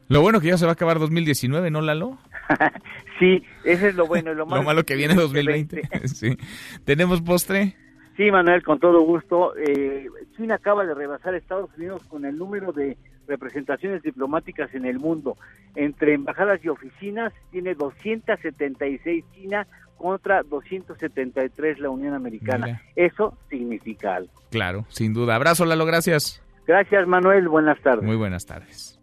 Lo bueno que ya se va a acabar 2019, ¿no, Lalo? sí, eso es lo bueno. Y lo, malo, lo malo que viene 2020. sí. ¿Tenemos postre? Sí, Manuel, con todo gusto. Eh, China acaba de rebasar a Estados Unidos con el número de representaciones diplomáticas en el mundo. Entre embajadas y oficinas tiene 276 China contra 273 la Unión Americana. Mira. Eso significa algo. Claro, sin duda. Abrazo, Lalo, gracias. Gracias, Manuel. Buenas tardes. Muy buenas tardes.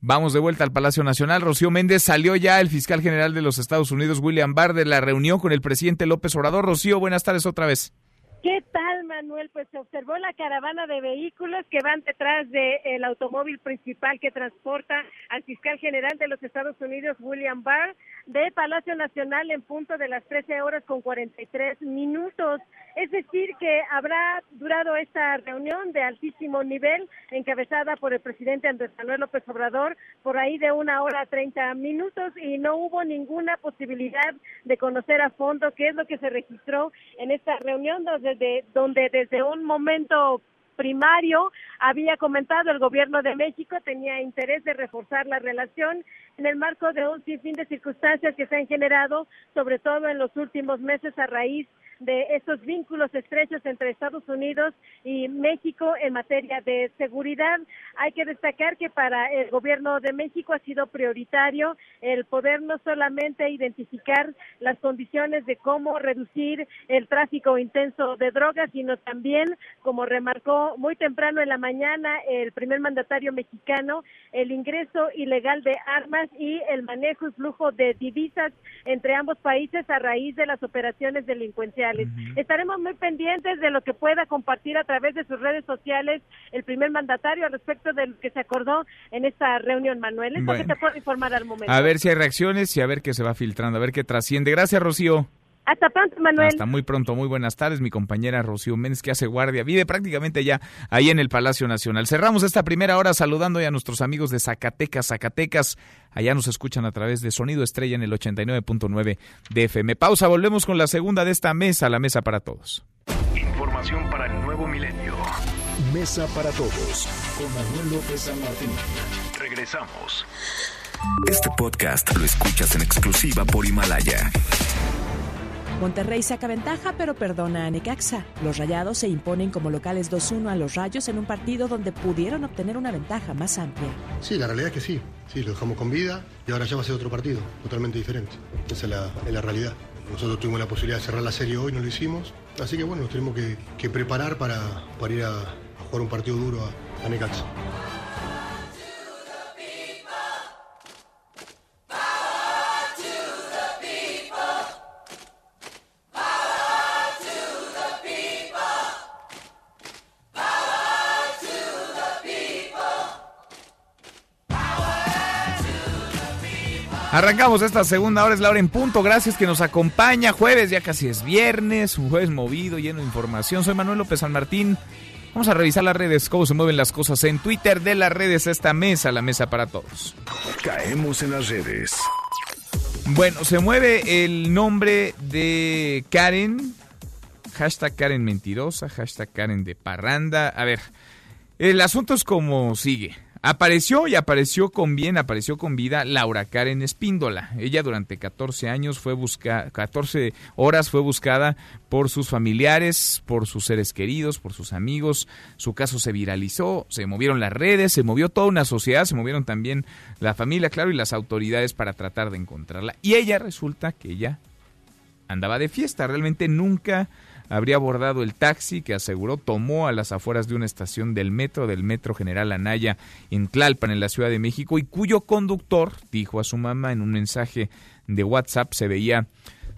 Vamos de vuelta al Palacio Nacional. Rocío Méndez salió ya el fiscal general de los Estados Unidos, William Barr, de la reunión con el presidente López Obrador. Rocío, buenas tardes otra vez. ¿Qué tal, Manuel, pues se observó la caravana de vehículos que van detrás del automóvil principal que transporta al fiscal general de los Estados Unidos, William Barr, de Palacio Nacional en punto de las 13 horas con 43 minutos. Es decir, que habrá durado esta reunión de altísimo nivel, encabezada por el presidente Andrés Manuel López Obrador, por ahí de una hora 30 minutos y no hubo ninguna posibilidad de conocer a fondo qué es lo que se registró en esta reunión, donde, donde desde un momento primario había comentado el gobierno de México tenía interés de reforzar la relación en el marco de un sinfín de circunstancias que se han generado, sobre todo en los últimos meses a raíz de estos vínculos estrechos entre Estados Unidos y México en materia de seguridad. Hay que destacar que para el gobierno de México ha sido prioritario el poder no solamente identificar las condiciones de cómo reducir el tráfico intenso de drogas, sino también, como remarcó muy temprano en la mañana el primer mandatario mexicano, el ingreso ilegal de armas y el manejo y flujo de divisas entre ambos países a raíz de las operaciones delincuenciales Estaremos muy pendientes de lo que pueda compartir a través de sus redes sociales el primer mandatario al respecto de lo que se acordó en esta reunión, Manuel. Es que te puedo informar al momento. A ver si hay reacciones y a ver qué se va filtrando, a ver qué trasciende. Gracias, Rocío. Hasta pronto, Manuel. Hasta muy pronto, muy buenas tardes. Mi compañera Rocío Méndez, que hace guardia, vive prácticamente ya ahí en el Palacio Nacional. Cerramos esta primera hora saludando ya a nuestros amigos de Zacatecas, Zacatecas. Allá nos escuchan a través de Sonido Estrella en el 89.9 de FM. Pausa, volvemos con la segunda de esta mesa, la mesa para todos. Información para el nuevo milenio. Mesa para todos con Manuel López San Martín. Regresamos. Este podcast lo escuchas en exclusiva por Himalaya. Monterrey saca ventaja, pero perdona a Necaxa. Los Rayados se imponen como locales 2-1 a los Rayos en un partido donde pudieron obtener una ventaja más amplia. Sí, la realidad es que sí. Sí, lo dejamos con vida y ahora ya va a ser otro partido, totalmente diferente. Esa es la, realidad. Nosotros tuvimos la posibilidad de cerrar la serie hoy, no lo hicimos. Así que bueno, nos tenemos que, preparar para, para ir a, jugar un partido duro a, a Necaxa. Arrancamos esta segunda hora, es la hora en punto. Gracias que nos acompaña. Jueves, ya casi es viernes, un jueves movido, lleno de información. Soy Manuel López San Martín. Vamos a revisar las redes, cómo se mueven las cosas en Twitter de las redes, esta mesa, la mesa para todos. Caemos en las redes. Bueno, se mueve el nombre de Karen, hashtag Karen mentirosa, hashtag Karen de parranda. A ver, el asunto es como sigue. Apareció y apareció con bien, apareció con vida Laura Karen Espíndola. Ella durante 14 años fue buscada, 14 horas fue buscada por sus familiares, por sus seres queridos, por sus amigos. Su caso se viralizó, se movieron las redes, se movió toda una sociedad, se movieron también la familia, claro, y las autoridades para tratar de encontrarla. Y ella resulta que ella andaba de fiesta, realmente nunca habría abordado el taxi que aseguró tomó a las afueras de una estación del metro, del Metro General Anaya, en Tlalpan, en la Ciudad de México, y cuyo conductor dijo a su mamá en un mensaje de WhatsApp se veía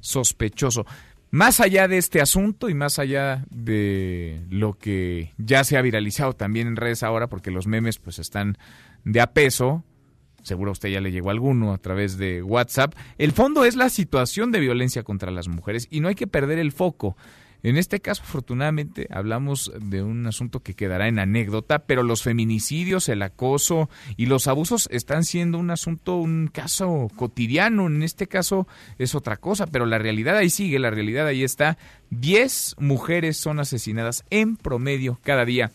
sospechoso. Más allá de este asunto y más allá de lo que ya se ha viralizado también en redes ahora, porque los memes pues están de a peso, seguro a usted ya le llegó alguno a través de WhatsApp, el fondo es la situación de violencia contra las mujeres y no hay que perder el foco. En este caso, afortunadamente, hablamos de un asunto que quedará en anécdota, pero los feminicidios, el acoso y los abusos están siendo un asunto, un caso cotidiano. En este caso es otra cosa, pero la realidad ahí sigue, la realidad ahí está. Diez mujeres son asesinadas en promedio cada día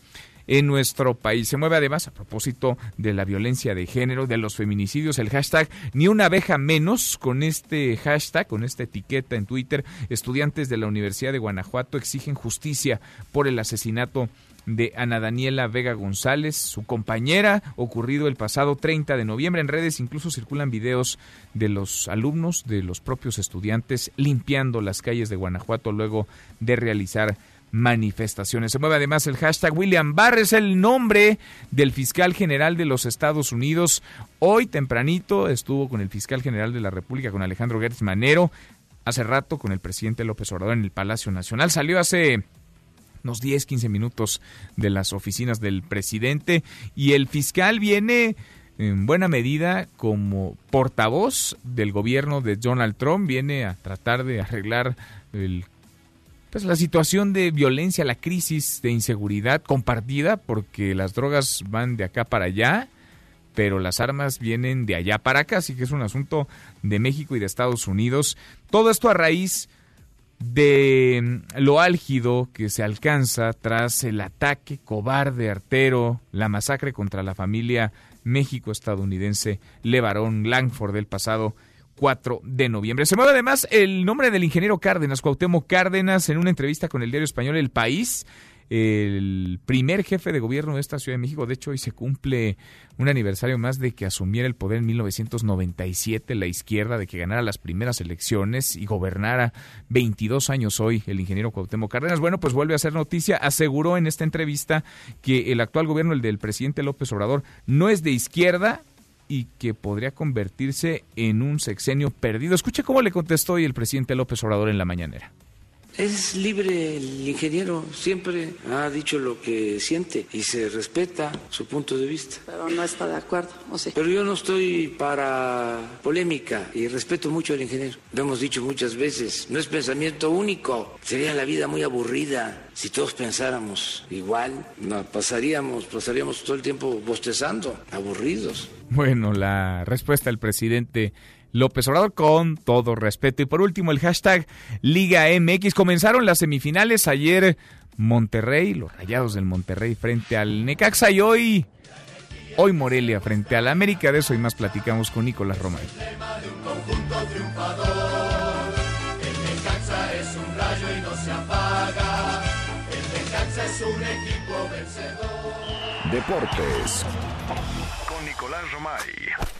en nuestro país. Se mueve además, a propósito de la violencia de género, de los feminicidios, el hashtag ni una abeja menos. Con este hashtag, con esta etiqueta en Twitter, estudiantes de la Universidad de Guanajuato exigen justicia por el asesinato de Ana Daniela Vega González, su compañera, ocurrido el pasado 30 de noviembre. En redes incluso circulan videos de los alumnos, de los propios estudiantes, limpiando las calles de Guanajuato luego de realizar manifestaciones. Se mueve además el hashtag William Barr, es el nombre del fiscal general de los Estados Unidos. Hoy tempranito estuvo con el fiscal general de la República, con Alejandro Gertz Manero. Hace rato con el presidente López Obrador en el Palacio Nacional. Salió hace unos 10, 15 minutos de las oficinas del presidente y el fiscal viene en buena medida como portavoz del gobierno de Donald Trump, viene a tratar de arreglar el, pues, la situación de violencia, la crisis de inseguridad compartida, porque las drogas van de acá para allá, pero las armas vienen de allá para acá, así que es un asunto de México y de Estados Unidos. Todo esto a raíz de lo álgido que se alcanza tras el ataque cobarde, artero, la masacre contra la familia México-estadounidense Levarón Langford del pasado 4 de noviembre. Se mueve además el nombre del ingeniero Cárdenas, Cuauhtémoc Cárdenas, en una entrevista con el diario español El País el primer jefe de gobierno de esta Ciudad de México. De hecho, hoy se cumple un aniversario más de que asumiera el poder en 1997 la izquierda, de que ganara las primeras elecciones y gobernara 22 años hoy el ingeniero Cuauhtémoc Cárdenas. Bueno, pues vuelve a ser noticia. Aseguró en esta entrevista que el actual gobierno, el del presidente López Obrador, no es de izquierda, y que podría convertirse en un sexenio perdido. Escuche cómo le contestó hoy el presidente López Obrador en la mañanera. Es libre el ingeniero, siempre ha dicho lo que siente y se respeta su punto de vista. Pero no está de acuerdo, ¿o sí? Pero yo no estoy para polémica y respeto mucho al ingeniero. Lo hemos dicho muchas veces, no es pensamiento único. Sería la vida muy aburrida si todos pensáramos igual. No, pasaríamos, pasaríamos todo el tiempo bostezando, aburridos. Bueno, la respuesta del presidente López Obrador con todo respeto. Y por último, el hashtag Liga MX. Comenzaron las semifinales ayer Monterrey, los rayados del Monterrey frente al Necaxa y hoy, hoy Morelia frente al América. De eso y más platicamos con Nicolás Romay. Deportes con Nicolás Romay.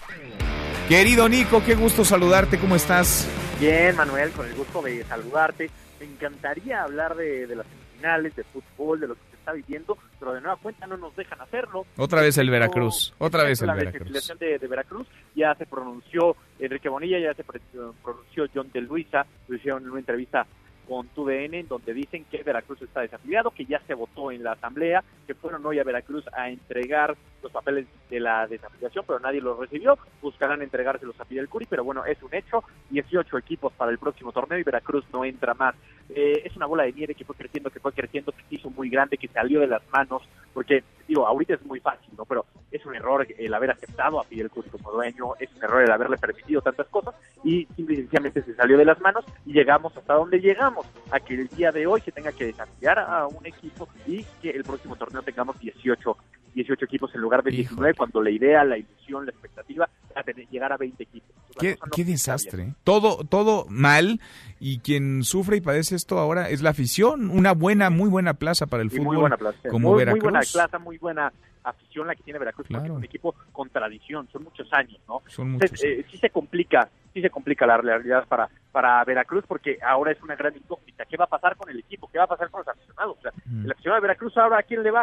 Querido Nico, qué gusto saludarte, ¿cómo estás? Bien, Manuel, con el gusto de saludarte. Me encantaría hablar de, las semifinales, de fútbol, de lo que se está viviendo, pero de nueva cuenta no nos dejan hacerlo. Otra vez el Veracruz, otra vez el Veracruz. La de, de Veracruz ya se pronunció Enrique Bonilla, ya se pronunció John de Luisa, lo hicieron en una entrevista con TUDN, en donde dicen que Veracruz está desafiliado, que ya se votó en la asamblea, que fueron hoy a Veracruz a entregar los papeles de la desafiliación, pero nadie los recibió. Buscarán entregárselos a Fidel Curi, pero bueno, es un hecho. 18 equipos para el próximo torneo y Veracruz no entra más. Eh, es una bola de nieve que fue creciendo, que fue creciendo, que se hizo muy grande, que salió de las manos, porque, digo, ahorita es muy fácil, ¿no? Pero es un error el haber aceptado a Fidel Curi como dueño, es un error el haberle permitido tantas cosas y simplemente se salió de las manos y llegamos hasta donde llegamos, a que el día de hoy se tenga que desafiar a un equipo y que el próximo torneo tengamos 18 18 equipos en lugar de 19, cuando la idea, la ilusión, la expectativa era llegar a 20 equipos. qué, desastre. Todo, todo mal y quien sufre y padece esto ahora es la afición. Una buena, muy buena plaza para el fútbol. Muy buena plaza. Como muy, Veracruz. Muy buena plaza, muy buena afición la que tiene Veracruz, porque es un equipo con tradición, son muchos años, ¿no? Son muchos. Eh, sí se complica, sí se complica la realidad para, para Veracruz, porque ahora es una gran incógnita. ¿Qué va a pasar con el equipo? ¿Qué va a pasar con los aficionados? O sea, el aficionado de Veracruz ahora a quién le va,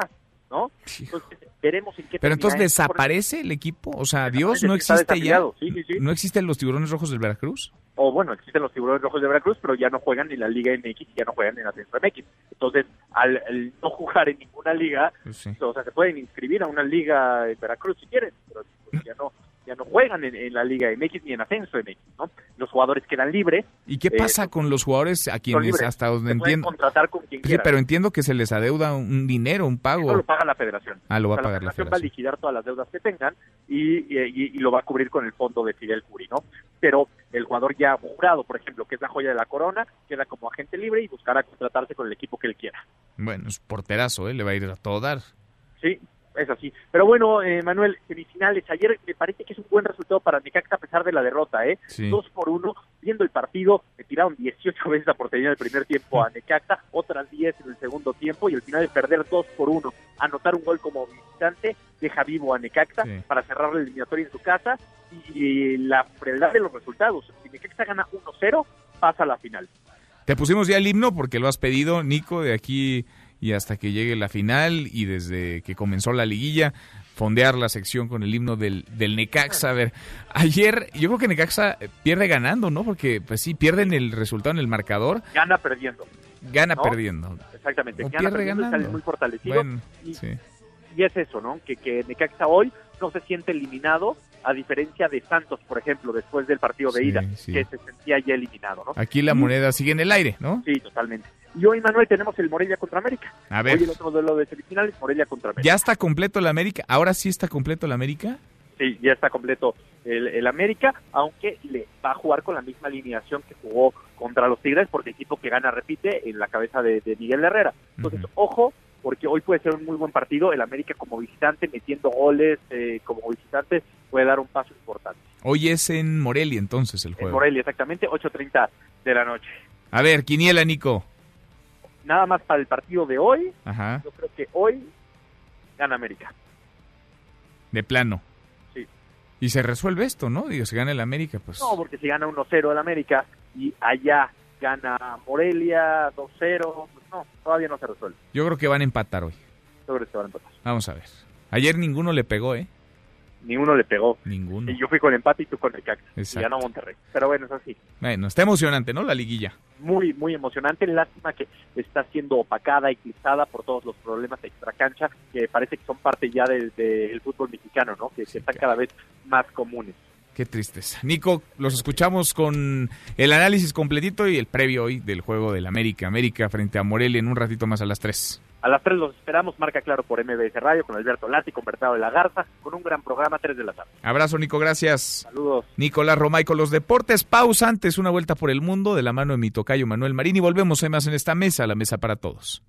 ¿no? veremos en qué Pero entonces desaparece el equipo, o sea, Dios no existe ya. ¿No existen los tiburones rojos del Veracruz? O bueno, existen los tiburones rojos de Veracruz, pero ya no juegan en la Liga MX y ya no juegan en la Ascenso MX. Entonces, al, no jugar en ninguna liga, pues o sea, se pueden inscribir a una liga en Veracruz si quieren, pero pues, ya no ya no juegan en, la Liga MX ni en Ascenso MX, ¿no? Los jugadores quedan libres. ¿Y qué pasa eh, con los jugadores a quienes hasta donde entiendo? contratar con quien sí, pero entiendo que se les adeuda un dinero, un pago. Eso lo paga la federación. Ah, lo va a pagar la federación. va a liquidar todas las deudas que tengan y, y, lo va a cubrir con el fondo de Fidel Curi, ¿no? Pero el jugador ya jurado, por ejemplo, que es la joya de la corona, queda como agente libre y buscará contratarse con el equipo que él quiera. Bueno, es porterazo, ¿eh? Le va a ir a todo dar. Sí, es así. Pero bueno, eh, Manuel, semifinales. Ayer me parece que es un buen resultado para Necaxa a pesar de la derrota, ¿eh? Dos por uno. Viendo el partido, me tiraron 18 veces la portería en el primer tiempo a Necaxa, otras 10 en el segundo tiempo y al final de perder dos por uno. Anotar un gol como visitante deja vivo a Necaxa para cerrar la eliminatoria en su casa y la frialdad de los resultados. Si Necaxa gana 1-0, pasa a la final. Te pusimos ya el himno porque lo has pedido, Nico, de aquí y hasta que llegue la final y desde que comenzó la liguilla fondear la sección con el himno del, del Necaxa. A ver, ayer yo creo que Necaxa pierde ganando, ¿no? Porque pues sí, pierden el resultado en el marcador. Gana perdiendo. Gana ¿no? perdiendo. Exactamente, gana pierde perdiendo y ganando. sale muy fortalecido. Bueno, y, sí. y es eso, ¿no? Que, que Necaxa hoy no se siente eliminado, a diferencia de Santos, por ejemplo, después del partido de Sí, ida, sí. que se sentía ya eliminado, ¿no? Aquí la moneda sigue en el aire, ¿no? Sí, totalmente. Y hoy, Manuel, tenemos el Morelia contra América. A ver. Hoy el otro duelo de semifinales, Morelia contra América. ¿Ya está completo el América? ¿Ahora sí está completo el América? Sí, ya está completo el, el América, aunque le va a jugar con la misma alineación que jugó contra los Tigres, porque equipo que gana repite en la cabeza de, de Miguel Herrera. Entonces, ojo, porque hoy puede ser un muy buen partido. El América como visitante, metiendo goles eh, como visitante, puede dar un paso importante. Hoy es en Morelia entonces el En juego. Morelia, exactamente, 8.30 de la noche. A ver, Quiniela, Nico. Nada más para el partido de hoy, Ajá, yo creo que hoy gana América. de plano. Sí. Y se resuelve esto, ¿no? Digo, si gana el América, pues... No, porque si gana 1-0 el América y allá gana Morelia 2-0, pues no, todavía no se resuelve. Yo creo que van a empatar hoy. Sobre se van a empatar. Vamos a ver. Ayer ninguno le pegó, ¿eh? Ni uno le pegó. Ninguno. Y yo fui con empate y tú con el CAC. Y ganó Monterrey. Pero bueno, es así. Bueno, está emocionante, ¿no? La liguilla. Muy, muy emocionante. Lástima que está siendo opacada, eclipsada por todos los problemas de extracancha que parece que son parte ya del, fútbol mexicano, ¿no? Que, que están cada vez más comunes. Qué tristeza. Nico, los escuchamos con el análisis completito y el previo hoy del juego del América. América frente a Morelia en un ratito más a las 3. A las 3 los esperamos, marca claro por MBS Radio, con Alberto Lati, con Bertado de la Garza, con un gran programa, 3 de la tarde. Abrazo, Nico, gracias. Saludos. Nicolás Romay con los deportes. Pausa antes, una vuelta por el mundo de la mano de mi tocayo Manuel Marín y volvemos hay más en esta mesa, la mesa para todos.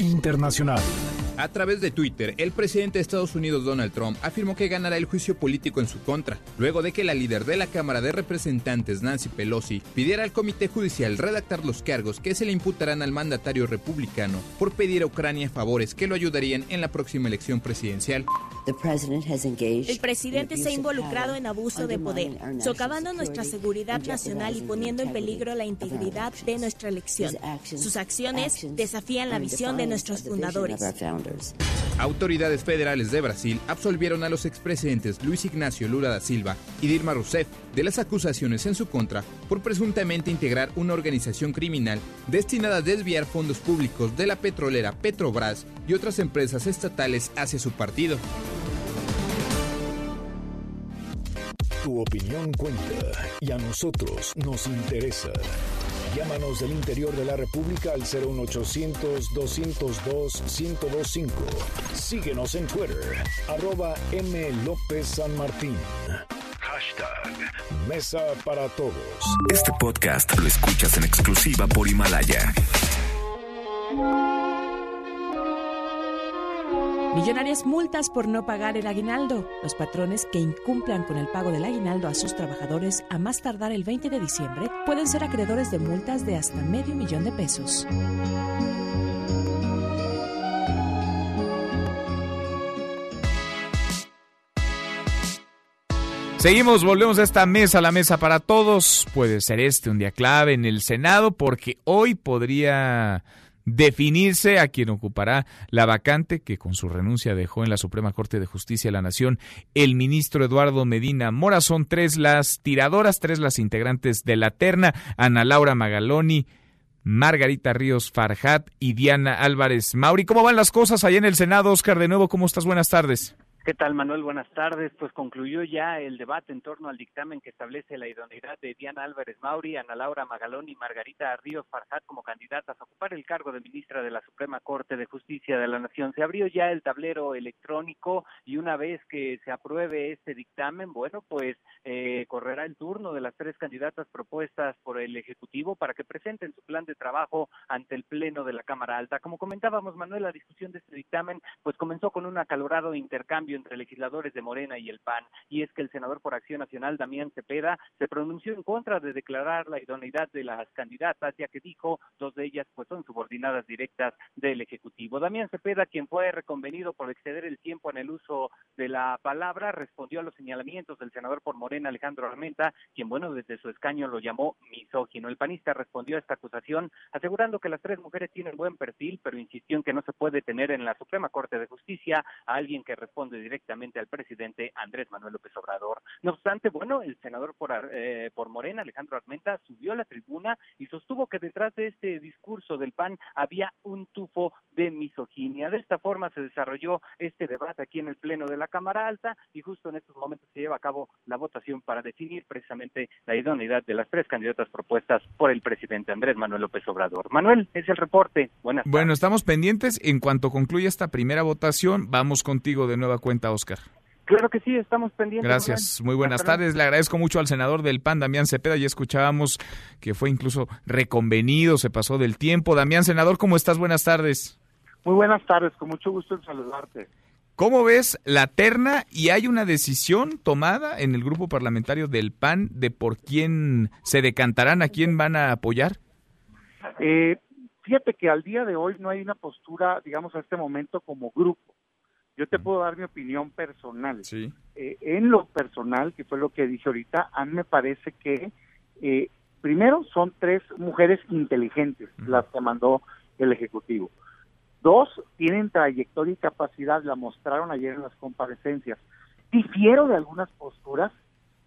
Internacional. A través de Twitter, el presidente de Estados Unidos Donald Trump afirmó que ganará el juicio político en su contra, luego de que la líder de la Cámara de Representantes, Nancy Pelosi, pidiera al Comité Judicial redactar los cargos que se le imputarán al mandatario republicano por pedir a Ucrania favores que lo ayudarían en la próxima elección presidencial. El presidente se ha involucrado en abuso de poder, socavando nuestra seguridad nacional y poniendo en peligro la integridad de nuestra elección. Sus acciones desafían la visión de nuestros fundadores. Autoridades federales de Brasil absolvieron a los expresidentes Luis Ignacio Lula da Silva y Dilma Rousseff de las acusaciones en su contra por presuntamente integrar una organización criminal destinada a desviar fondos públicos de la petrolera Petrobras y otras empresas estatales hacia su partido. Tu opinión cuenta y a nosotros nos interesa. Llámanos del interior de la República al 01800-202-1025. Síguenos en Twitter, arroba M. López San Martín. Hashtag Mesa para Todos. Este podcast lo escuchas en exclusiva por Himalaya. Millonarias multas por no pagar el aguinaldo. Los patrones que incumplan con el pago del aguinaldo a sus trabajadores a más tardar el 20 de diciembre pueden ser acreedores de multas de hasta medio millón de pesos. Seguimos, volvemos a esta mesa, la mesa para todos. Puede ser este un día clave en el Senado porque hoy podría definirse a quien ocupará la vacante que con su renuncia dejó en la Suprema Corte de Justicia de la Nación el ministro Eduardo Medina Mora. Son tres las tiradoras, tres las integrantes de la terna, Ana Laura Magaloni, Margarita Ríos Farjat y Diana Álvarez Mauri. ¿Cómo van las cosas allá en el Senado? Oscar, de nuevo, ¿cómo estás? Buenas tardes. ¿Qué tal, Manuel? Buenas tardes. Pues concluyó ya el debate en torno al dictamen que establece la idoneidad de Diana Álvarez Mauri, Ana Laura Magalón y Margarita Ríos Farjat como candidatas a ocupar el cargo de ministra de la Suprema Corte de Justicia de la Nación. Se abrió ya el tablero electrónico y una vez que se apruebe este dictamen, bueno, pues eh, correrá el turno de las tres candidatas propuestas por el Ejecutivo para que presenten su plan de trabajo ante el Pleno de la Cámara Alta. Como comentábamos, Manuel, la discusión de este dictamen pues comenzó con un acalorado intercambio entre legisladores de Morena y el PAN, y es que el senador por Acción Nacional, Damián Cepeda, se pronunció en contra de declarar la idoneidad de las candidatas, ya que dijo dos de ellas pues son subordinadas directas del Ejecutivo. Damián Cepeda, quien fue reconvenido por exceder el tiempo en el uso de la palabra, respondió a los señalamientos del senador por Morena, Alejandro Armenta, quien, bueno, desde su escaño lo llamó misógino. El panista respondió a esta acusación asegurando que las tres mujeres tienen buen perfil, pero insistió en que no se puede tener en la Suprema Corte de Justicia a alguien que responde directamente al presidente Andrés Manuel López Obrador. No obstante, bueno, el senador por, eh, por Morena, Alejandro Armenta, subió a la tribuna y sostuvo que detrás de este discurso del PAN había un tufo de misoginia. De esta forma se desarrolló este debate aquí en el Pleno de la Cámara Alta y justo en estos momentos se lleva a cabo la votación para definir precisamente la idoneidad de las tres candidatas propuestas por el presidente Andrés Manuel López Obrador. Manuel, es el reporte. Buenas Bueno, estamos pendientes. En cuanto concluya esta primera votación, vamos contigo de nueva cuenta, Oscar. Claro que sí, estamos pendientes. Gracias, muy buenas tardes. Le agradezco mucho al senador del PAN, Damián Cepeda. Ya escuchábamos que fue incluso reconvenido, se pasó del tiempo. Damián, senador, ¿cómo estás? Buenas tardes. Muy buenas tardes, con mucho gusto en saludarte. ¿Cómo ves la terna y hay una decisión tomada en el grupo parlamentario del PAN de por quién se decantarán, a quién van a apoyar? Eh, fíjate que al día de hoy no hay una postura, digamos, a este momento como grupo. Yo te puedo dar mi opinión personal. Sí. Eh, en lo personal, que fue lo que dije ahorita, a mí me parece que, eh, primero, son tres mujeres inteligentes las que mandó el Ejecutivo. Dos, tienen trayectoria y capacidad, la mostraron ayer en las comparecencias. Difiero de algunas posturas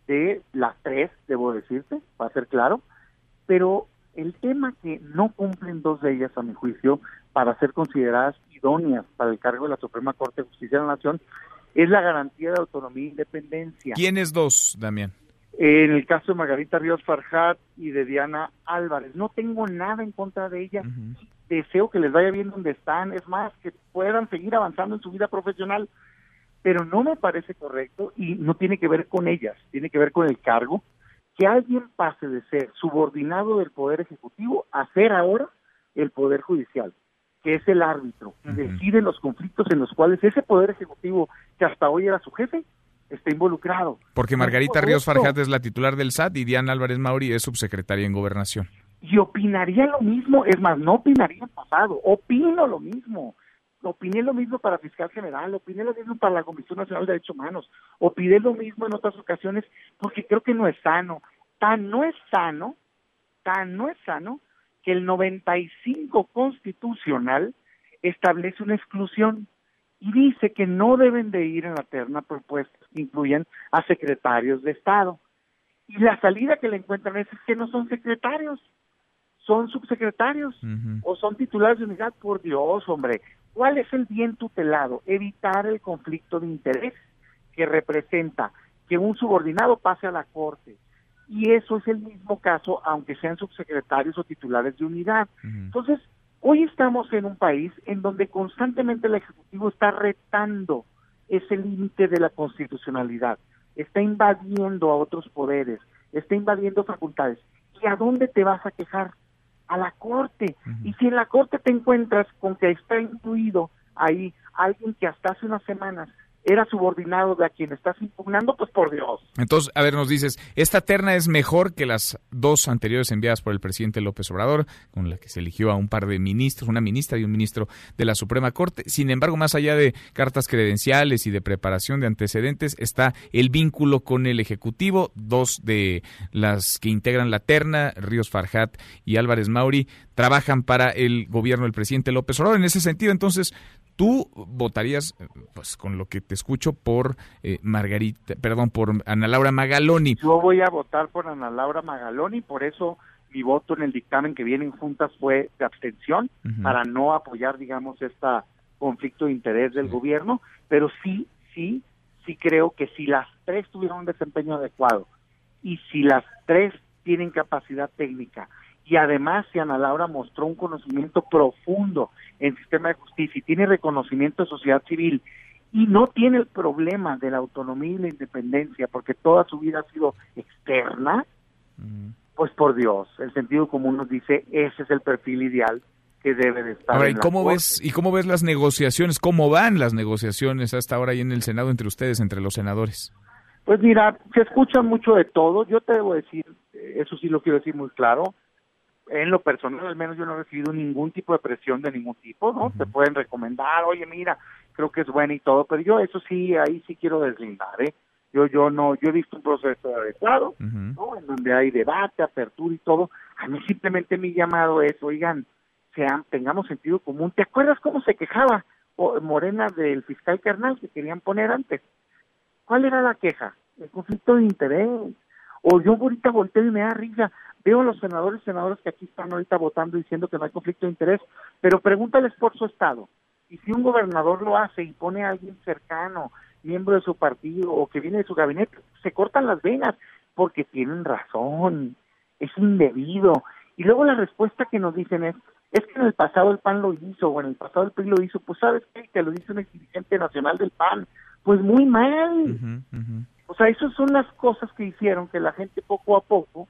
de las tres, debo decirte, para ser claro, pero el tema que no cumplen dos de ellas, a mi juicio, para ser consideradas idóneas para el cargo de la Suprema Corte de Justicia de la Nación, es la garantía de autonomía e independencia. ¿Quiénes dos, Damián? En el caso de Margarita Ríos Farjat y de Diana Álvarez. No tengo nada en contra de ellas. Deseo que les vaya bien donde están. Es más, que puedan seguir avanzando en su vida profesional. Pero no me parece correcto y no tiene que ver con ellas. Tiene que ver con el cargo. Que alguien pase de ser subordinado del Poder Ejecutivo a ser ahora el Poder Judicial que es el árbitro, decide los conflictos en los cuales ese poder ejecutivo, que hasta hoy era su jefe, está involucrado. Porque Margarita Ríos Farjat es la titular del SAT y Diana Álvarez Mauri es subsecretaria en Gobernación. Y opinaría lo mismo, es más, no opinaría en pasado, opino lo mismo. Opiné lo mismo para Fiscal General, opiné lo mismo para la Comisión Nacional de Derechos Humanos, opiné lo mismo en otras ocasiones, porque creo que no es sano. Tan no es sano, tan no es sano, que el 95 constitucional establece una exclusión y dice que no deben de ir en la terna propuestas que incluyen a secretarios de Estado. Y la salida que le encuentran es, que no son secretarios, son subsecretarios o son titulares de unidad. Por Dios, hombre, ¿cuál es el bien tutelado? Evitar el conflicto de interés que representa que un subordinado pase a la Corte, y eso es el mismo caso aunque sean subsecretarios o titulares de unidad. Entonces, hoy estamos en un país en donde constantemente el Ejecutivo está retando ese límite de la constitucionalidad, está invadiendo a otros poderes, está invadiendo facultades. ¿Y a dónde te vas a quejar? A la Corte. Y si en la Corte te encuentras con que está incluido ahí alguien que hasta hace unas semanas era subordinado de a quien estás impugnando, pues por Dios. Entonces, a ver, nos dices, esta terna es mejor que las dos anteriores enviadas por el presidente López Obrador, con la que se eligió a un par de ministros, una ministra y un ministro de la Suprema Corte. Sin embargo, más allá de cartas credenciales y de preparación de antecedentes, está el vínculo con el Ejecutivo. Dos de las que integran la terna, Ríos Farjat y Álvarez Mauri, trabajan para el gobierno del presidente López Obrador. En ese sentido, entonces, Tú votarías, pues con lo que te escucho, por eh, Margarita, perdón, por Ana Laura Magaloni. Yo voy a votar por Ana Laura Magaloni, por eso mi voto en el dictamen que viene en juntas fue de abstención, para no apoyar, digamos, este conflicto de interés del gobierno, pero sí, sí, sí creo que si las tres tuvieron un desempeño adecuado y si las tres tienen capacidad técnica y además si Ana Laura mostró un conocimiento profundo en sistema de justicia y tiene reconocimiento de sociedad civil y no tiene el problema de la autonomía y la independencia porque toda su vida ha sido externa, pues por Dios, el sentido común nos dice ese es el perfil ideal que debe de estar. Ahora, ¿y cómo ves y cómo ves las negociaciones? ¿Cómo van las negociaciones hasta ahora ahí en el Senado entre ustedes, entre los senadores? Pues mira, se escucha mucho de todo. Yo te debo decir, eso sí lo quiero decir muy claro en lo personal al menos yo no he recibido ningún tipo de presión de ningún tipo, ¿no? Te pueden recomendar, oye, mira, creo que es buena y todo, pero yo eso sí, ahí sí quiero deslindar, ¿eh? Yo, yo no, yo he visto un proceso adecuado, ¿no? En donde hay debate, apertura y todo. A mí simplemente mi llamado es, oigan, sean, tengamos sentido común. ¿Te acuerdas cómo se quejaba Morena del fiscal carnal que querían poner antes. ¿Cuál era la queja? El conflicto de interés. O yo ahorita volteo y me da risa. Veo a los senadores y senadoras que aquí están ahorita votando diciendo que no hay conflicto de interés, pero pregúntales por su estado. Y si un gobernador lo hace y pone a alguien cercano, miembro de su partido o que viene de su gabinete, se cortan las venas porque tienen razón. Es indebido. Y luego la respuesta que nos dicen es, es que en el pasado el PAN lo hizo, o en el pasado el PRI lo hizo, pues sabes qué, que lo dice un dirigente nacional del PAN, pues muy mal. O sea, esas son las cosas que hicieron que la gente poco a poco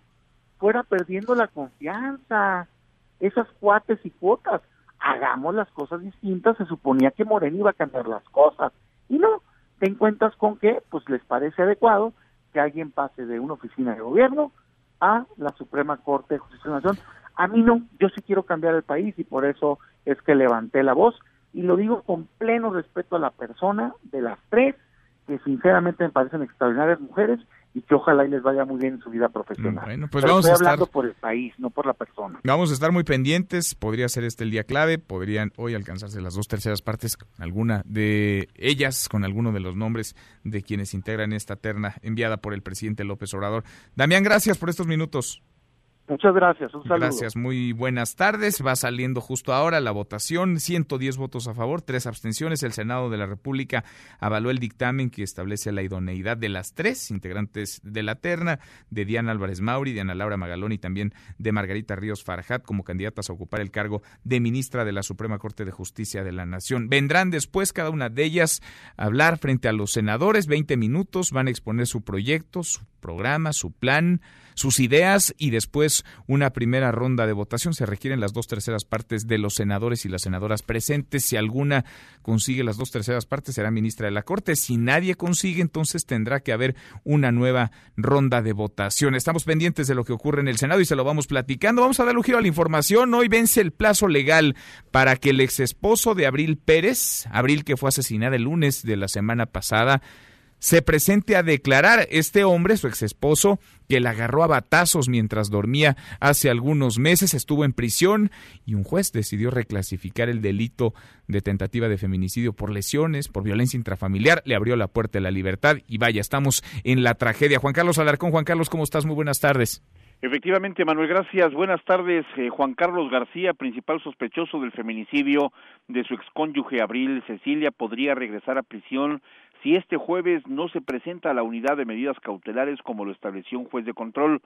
fuera perdiendo la confianza, esas cuates y cuotas. Hagamos las cosas distintas, se suponía que Moreno iba a cambiar las cosas. Y no, te encuentras con que, pues les parece adecuado que alguien pase de una oficina de gobierno a la Suprema Corte de Justicia de la Nación. A mí no, yo sí quiero cambiar el país y por eso es que levanté la voz y lo digo con pleno respeto a la persona de las tres que sinceramente me parecen extraordinarias mujeres y que ojalá y les vaya muy bien en su vida profesional. Bueno, pues vamos a estar por el país, no por la persona. Vamos a estar muy pendientes, podría ser este el día clave, podrían hoy alcanzarse las dos terceras partes, alguna de ellas, con alguno de los nombres de quienes integran esta terna enviada por el presidente López Obrador. Damián, gracias por estos minutos. Muchas gracias, un saludo. Gracias, muy buenas tardes. Va saliendo justo ahora la votación, 110 votos a favor, tres abstenciones. El Senado de la República avaló el dictamen que establece la idoneidad de las tres integrantes de la terna, de Diana Álvarez Mauri, de Ana Laura Magalón y también de Margarita Ríos Farjat como candidatas a ocupar el cargo de ministra de la Suprema Corte de Justicia de la Nación. Vendrán después cada una de ellas a hablar frente a los senadores, 20 minutos, van a exponer su proyecto, su programa, su plan sus ideas y después una primera ronda de votación. Se requieren las dos terceras partes de los senadores y las senadoras presentes. Si alguna consigue las dos terceras partes, será ministra de la Corte. Si nadie consigue, entonces tendrá que haber una nueva ronda de votación. Estamos pendientes de lo que ocurre en el Senado y se lo vamos platicando. Vamos a dar un giro a la información. Hoy vence el plazo legal para que el ex esposo de Abril Pérez, Abril que fue asesinada el lunes de la semana pasada, se presente a declarar este hombre, su ex esposo, que la agarró a batazos mientras dormía hace algunos meses, estuvo en prisión y un juez decidió reclasificar el delito de tentativa de feminicidio por lesiones, por violencia intrafamiliar, le abrió la puerta de la libertad y vaya, estamos en la tragedia. Juan Carlos Alarcón, Juan Carlos, ¿cómo estás? Muy buenas tardes. Efectivamente, Manuel, gracias. Buenas tardes. Eh, Juan Carlos García, principal sospechoso del feminicidio de su excónyuge Abril Cecilia, podría regresar a prisión si este jueves no se presenta a la unidad de medidas cautelares como lo estableció un juez de control.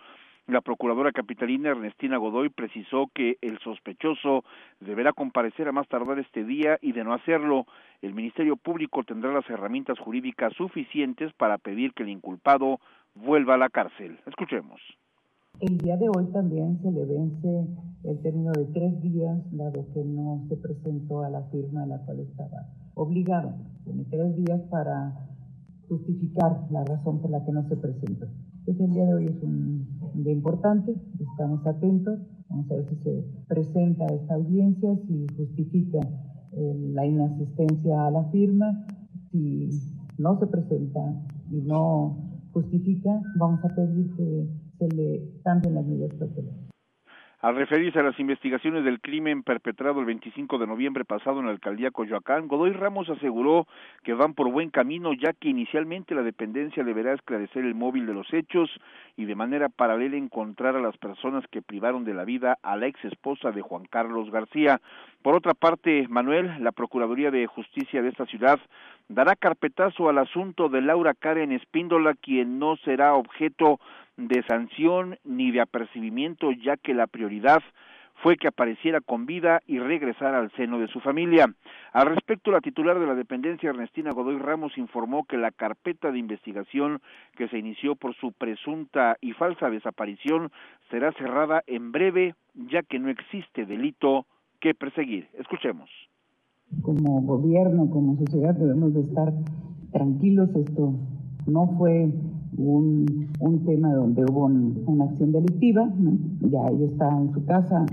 La procuradora capitalina Ernestina Godoy precisó que el sospechoso deberá comparecer a más tardar este día y de no hacerlo, el Ministerio Público tendrá las herramientas jurídicas suficientes para pedir que el inculpado vuelva a la cárcel. Escuchemos. El día de hoy también se le vence el término de tres días, dado que no se presentó a la firma a la cual estaba obligado. Tiene tres días para justificar la razón por la que no se presentó. Entonces el día de hoy es un día importante, estamos atentos, vamos a ver si se presenta a esta audiencia, si justifica eh, la inasistencia a la firma, si no se presenta y no justifica, vamos a pedir que se las. Al referirse a las investigaciones del crimen perpetrado el 25 de noviembre pasado en la alcaldía Coyoacán, Godoy Ramos aseguró que van por buen camino ya que inicialmente la dependencia deberá esclarecer el móvil de los hechos y de manera paralela encontrar a las personas que privaron de la vida a la ex esposa de Juan Carlos García. Por otra parte, Manuel, la Procuraduría de Justicia de esta ciudad dará carpetazo al asunto de Laura Karen Espíndola, quien no será objeto de sanción ni de apercibimiento, ya que la prioridad fue que apareciera con vida y regresara al seno de su familia. Al respecto, la titular de la dependencia, Ernestina Godoy Ramos, informó que la carpeta de investigación que se inició por su presunta y falsa desaparición será cerrada en breve, ya que no existe delito que perseguir. Escuchemos. Como gobierno, como sociedad, debemos de estar tranquilos. Esto no fue un, un tema donde hubo una acción delictiva, ya ella está en su casa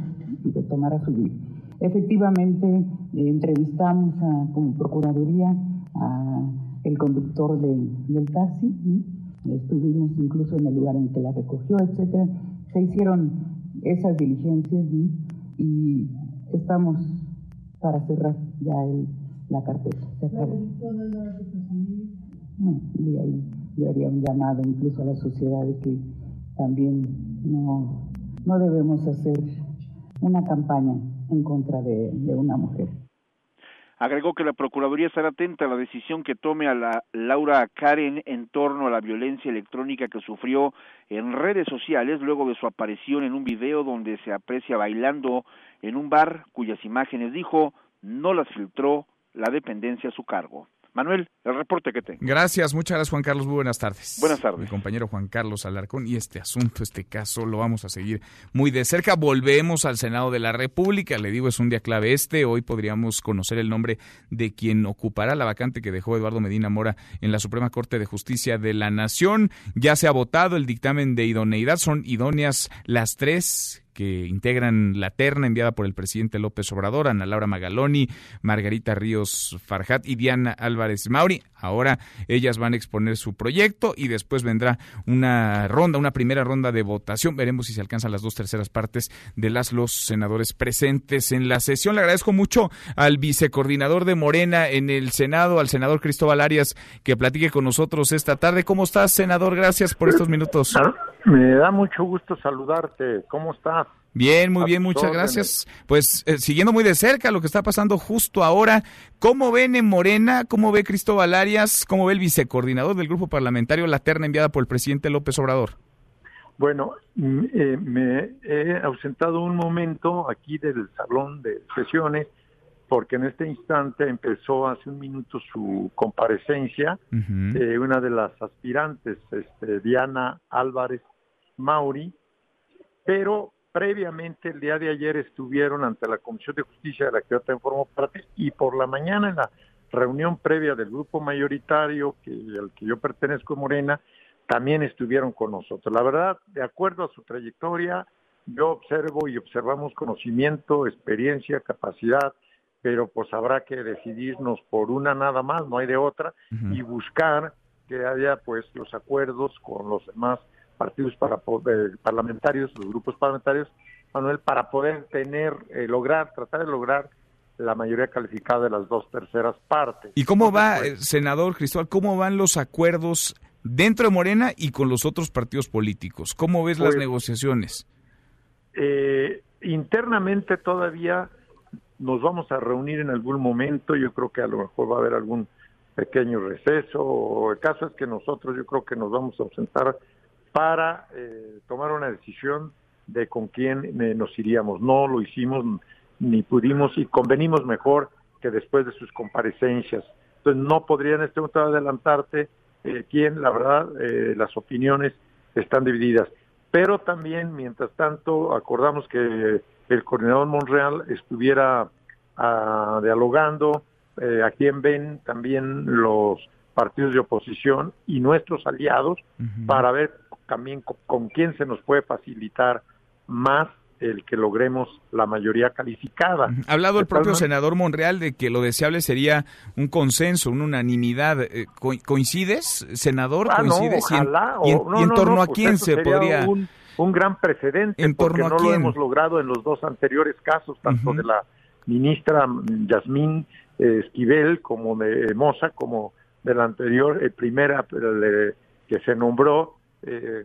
y tomará su vida. Efectivamente, eh, entrevistamos a, como Procuraduría a el conductor del taxi, estuvimos incluso en el lugar en que la recogió, etcétera. Se hicieron esas diligencias y estamos para cerrar ya el, la carpeta. Se acabó. No, y ahí yo haría un llamado incluso a la sociedad de que también no, no debemos hacer una campaña en contra de, de una mujer. Agregó que la Procuraduría estará atenta a la decisión que tome a la Laura Karen en torno a la violencia electrónica que sufrió en redes sociales luego de su aparición en un video donde se aprecia bailando en un bar cuyas imágenes dijo no las filtró la dependencia a su cargo. Manuel, el reporte que tengo. Gracias, muchas gracias Juan Carlos, muy buenas tardes. Buenas tardes. Mi compañero Juan Carlos Alarcón y este asunto, este caso lo vamos a seguir muy de cerca. Volvemos al Senado de la República, le digo es un día clave este, hoy podríamos conocer el nombre de quien ocupará la vacante que dejó Eduardo Medina Mora en la Suprema Corte de Justicia de la Nación. Ya se ha votado el dictamen de idoneidad, son idóneas las tres que integran la terna enviada por el presidente López Obrador, Ana Laura Magaloni, Margarita Ríos Farjat y Diana Álvarez Mauri. Ahora ellas van a exponer su proyecto y después vendrá una ronda, una primera ronda de votación. Veremos si se alcanzan las dos terceras partes de las los senadores presentes en la sesión. Le agradezco mucho al vicecoordinador de Morena en el Senado, al senador Cristóbal Arias, que platique con nosotros esta tarde. ¿Cómo estás, senador? Gracias por estos minutos. Me da mucho gusto saludarte. ¿Cómo estás? Bien, muy bien, muchas gracias. Pues eh, siguiendo muy de cerca lo que está pasando justo ahora, ¿cómo ven en Morena, cómo ve Cristóbal Arias, cómo ve el vicecoordinador del grupo parlamentario la terna enviada por el presidente López Obrador? Bueno, mm, eh, me he ausentado un momento aquí del salón de sesiones porque en este instante empezó hace un minuto su comparecencia eh, una de las aspirantes, este, Diana Álvarez Mauri, pero previamente el día de ayer estuvieron ante la Comisión de Justicia de la que yo también formo parte y por la mañana en la reunión previa del grupo mayoritario que, al que yo pertenezco Morena, también estuvieron con nosotros. La verdad, de acuerdo a su trayectoria, yo observo y observamos conocimiento, experiencia, capacidad, pero pues habrá que decidirnos por una nada más, no hay de otra, y buscar que haya pues los acuerdos con los demás partidos para poder, parlamentarios, los grupos parlamentarios, Manuel, para poder tener, eh, lograr, tratar de lograr la mayoría calificada de las dos terceras partes. ¿Y cómo va, eh, senador Cristóbal, cómo van los acuerdos dentro de Morena y con los otros partidos políticos? ¿Cómo ves las pues, negociaciones? Eh, internamente todavía nos vamos a reunir en algún momento, yo creo que a lo mejor va a haber algún pequeño receso, el caso es que nosotros yo creo que nos vamos a ausentar para eh, tomar una decisión de con quién eh, nos iríamos. No lo hicimos ni pudimos y convenimos mejor que después de sus comparecencias. Entonces no podría en este momento adelantarte eh, quién, la verdad, eh, las opiniones están divididas. Pero también, mientras tanto, acordamos que el coordinador Monreal estuviera ah, dialogando eh, a quién ven también los partidos de oposición y nuestros aliados para ver también con, quién se nos puede facilitar más el que logremos la mayoría calificada. Ha hablado el propio senador Monreal de que lo deseable sería un consenso, una unanimidad. Eh, ¿Coincides, senador? Ah, ¿Coincides? ojalá, ¿Y en, torno a pues quién se podría...? Un, un gran precedente, ¿En porque torno no lo hemos logrado en los dos anteriores casos, tanto de la ministra Yasmín eh, Esquivel como de Moza, como del anterior, el primera que se nombró, eh,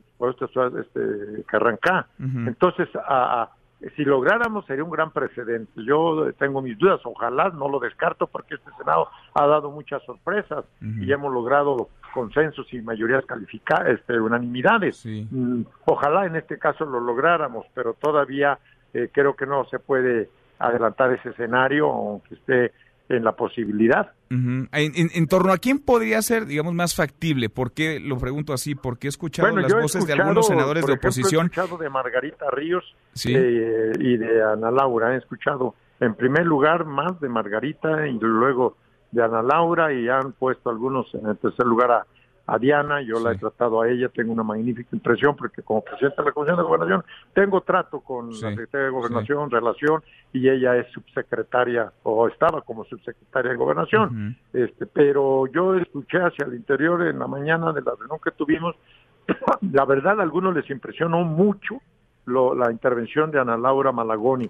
este, Carrancá. Entonces, a, si lográramos sería un gran precedente. Yo tengo mis dudas, ojalá no lo descarto porque este Senado ha dado muchas sorpresas y hemos logrado consensos y mayorías calificadas, este, unanimidades. Mm, ojalá en este caso lo lográramos, pero todavía eh, creo que no se puede adelantar ese escenario, aunque esté en la posibilidad. en, torno a quién podría ser, digamos, más factible? ¿Por qué lo pregunto así? Porque he escuchado las voces de algunos senadores de oposición. He escuchado de Margarita Ríos eh, y de Ana Laura. He escuchado, en primer lugar, más de Margarita y luego de Ana Laura y han puesto algunos en el tercer lugar a a Diana, yo la he tratado a ella, tengo una magnífica impresión porque como presidente de la Comisión de Gobernación tengo trato con la Secretaría de Gobernación, relación, y ella es subsecretaria o estaba como subsecretaria de Gobernación. este, pero yo escuché hacia el interior en la mañana de la reunión que tuvimos, la verdad a algunos les impresionó mucho la intervención de Ana Laura Malagoni,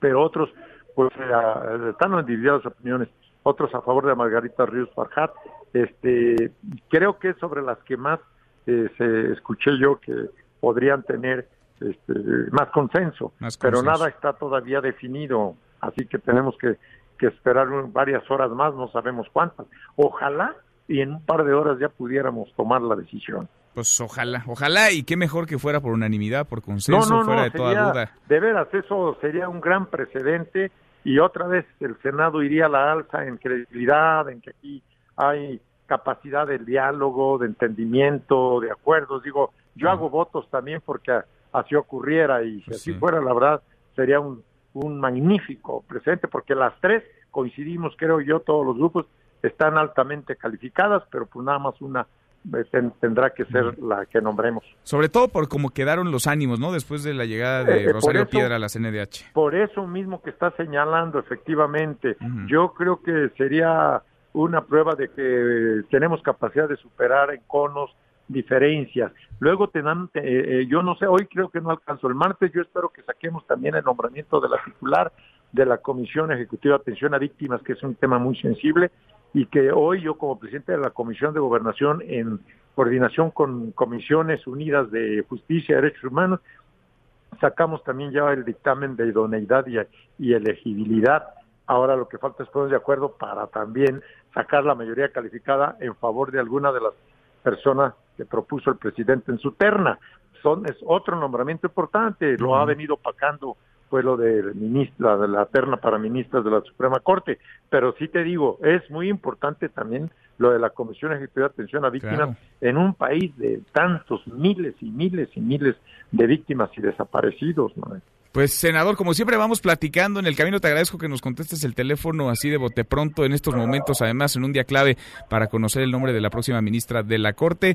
pero otros pues eh, están en divididas opiniones. otros a favor de Margarita Ríos Farjat. Este, creo que es sobre las que más eh, se escuché yo que podrían tener este, más, consenso, pero nada está todavía definido, así que tenemos que, que esperar varias horas más, no sabemos cuántas. Ojalá y en un par de horas ya pudiéramos tomar la decisión. Pues ojalá, ojalá y qué mejor que fuera por unanimidad, por consenso, fuera de toda duda. De veras, eso sería un gran precedente y otra vez el Senado iría a la alza en credibilidad, en que aquí hay capacidad de diálogo, de entendimiento, de acuerdos. Digo, yo hago votos también porque así ocurriera y si pues así fuera, la verdad, sería un, un magnífico presente porque las tres coincidimos, creo yo, todos los grupos están altamente calificadas, pero pues nada más una eh, tendrá que ser la que nombremos. Sobre todo por cómo quedaron los ánimos, ¿no? Después de la llegada de eh, Rosario Piedra a la CNDH. Por eso mismo que está señalando, efectivamente, yo creo que sería una prueba de que tenemos capacidad de superar en conos diferencias. Luego tengan, eh, yo no sé, hoy creo que no alcanzó el martes, yo espero que saquemos también el nombramiento de la titular de la Comisión Ejecutiva de Atención a Víctimas, que es un tema muy sensible, y que hoy yo como presidente de la Comisión de Gobernación en coordinación con Comisiones Unidas de Justicia y Derechos Humanos, sacamos también ya el dictamen de idoneidad y, elegibilidad. Ahora lo que falta es ponernos de acuerdo para también sacar la mayoría calificada en favor de alguna de las personas que propuso el presidente en su terna. Son, es otro nombramiento importante, lo ha venido pacando fue lo de ministra, de la terna para ministras de la Suprema Corte. Pero sí te digo, es muy importante también lo de la Comisión Ejecutiva de Atención a Víctimas en un país de tantos miles y miles y miles de víctimas y desaparecidos. ¿no? Pues senador, como siempre vamos platicando en el camino, te agradezco que nos contestes el teléfono así de bote pronto en estos momentos, además en un día clave para conocer el nombre de la próxima ministra de la Corte.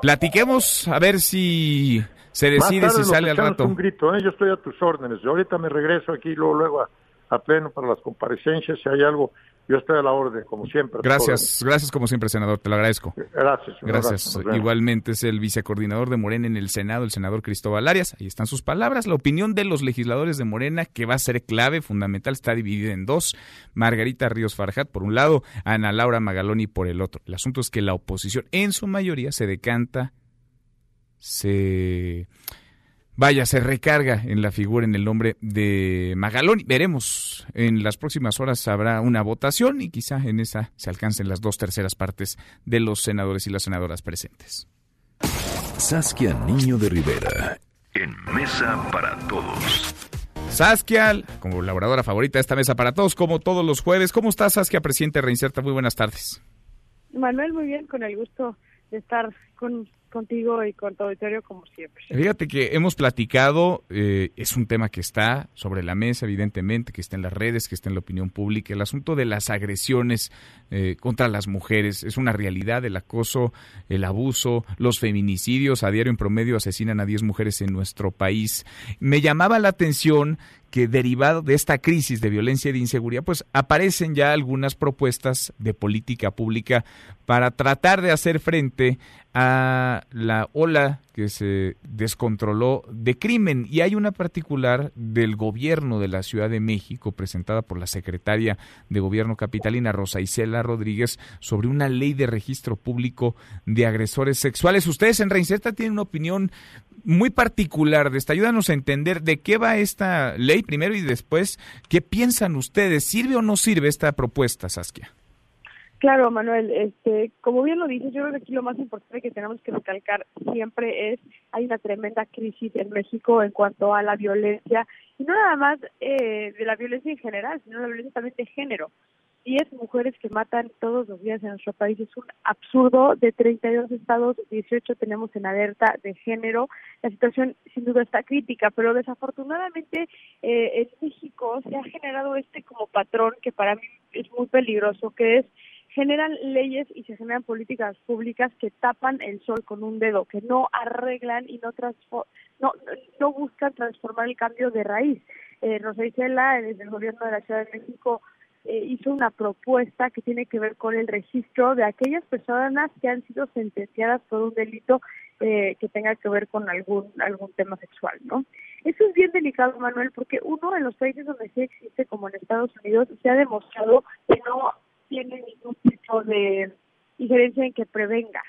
Platiquemos a ver si se decide si sale al rato. Un grito, ¿eh? yo estoy a tus órdenes. Yo ahorita me regreso aquí luego, luego a, a pleno para las comparecencias. Si hay algo yo estoy a la orden, como siempre. Gracias, gracias como siempre, senador, te lo agradezco. Gracias. Gracias. Igualmente es el vicecoordinador de Morena en el Senado, el senador Cristóbal Arias. Ahí están sus palabras. La opinión de los legisladores de Morena, que va a ser clave, fundamental, está dividida en dos. Margarita Ríos Farjat, por un lado, Ana Laura Magaloni por el otro. El asunto es que la oposición, en su mayoría, se decanta, se vaya, se recarga en la figura, en el nombre de Magalón. Veremos, en las próximas horas habrá una votación y quizá en esa se alcancen las dos terceras partes de los senadores y las senadoras presentes. Saskia Niño de Rivera, en Mesa para Todos. Saskia, como colaboradora favorita de esta mesa para todos, como todos los jueves. ¿Cómo estás, Saskia, presidente Reinserta? Muy buenas tardes. Manuel, muy bien, con el gusto de estar con contigo y con tu auditorio como siempre. Fíjate que hemos platicado, eh, es un tema que está sobre la mesa, evidentemente, que está en las redes, que está en la opinión pública. El asunto de las agresiones eh, contra las mujeres es una realidad, el acoso, el abuso, los feminicidios. A diario en promedio asesinan a 10 mujeres en nuestro país. Me llamaba la atención que derivado de esta crisis de violencia y de inseguridad, pues aparecen ya algunas propuestas de política pública para tratar de hacer frente a la ola que se descontroló de crimen y hay una particular del gobierno de la Ciudad de México presentada por la secretaria de gobierno capitalina Rosa Isela Rodríguez sobre una ley de registro público de agresores sexuales. Ustedes en Reinserta tienen una opinión muy particular de esta. Ayúdanos a entender de qué va esta ley primero y después qué piensan ustedes. ¿Sirve o no sirve esta propuesta, Saskia? Claro, Manuel, este, como bien lo dices, yo creo que aquí lo más importante que tenemos que recalcar siempre es hay una tremenda crisis en México en cuanto a la violencia y no nada más eh, de la violencia en general, sino la violencia también de género. 10 mujeres que matan todos los días en nuestro país es un absurdo. De 32 estados, 18 tenemos en alerta de género. La situación sin duda está crítica, pero desafortunadamente eh, en México se ha generado este como patrón que para mí es muy peligroso, que es generan leyes y se generan políticas públicas que tapan el sol con un dedo, que no arreglan y no, no, no buscan transformar el cambio de raíz. Eh, Rosa Isela, desde el gobierno de la Ciudad de México, eh, hizo una propuesta que tiene que ver con el registro de aquellas personas que han sido sentenciadas por un delito eh, que tenga que ver con algún algún tema sexual, ¿no? Eso es bien delicado, Manuel, porque uno en los países donde sí existe, como en Estados Unidos, se ha demostrado que no tiene ningún tipo de injerencia en que prevenga.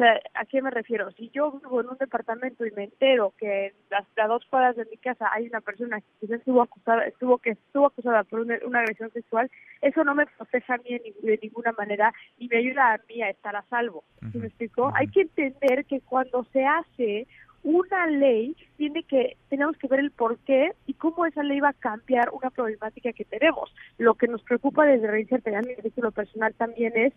Sea, ¿a qué me refiero? Si yo vivo en un departamento y me entero que en las, dos cuadras de mi casa hay una persona que quizás estuvo acusada, estuvo que estuvo acusada por una, agresión sexual, eso no me protege a mí de ninguna manera y me ayuda a mí a estar a salvo. ¿Sí me explico? Hay que entender que cuando se hace una ley tiene que tenemos que ver el por qué y cómo esa ley va a cambiar una problemática que tenemos. Lo que nos preocupa desde Reinserta a mi título personal también es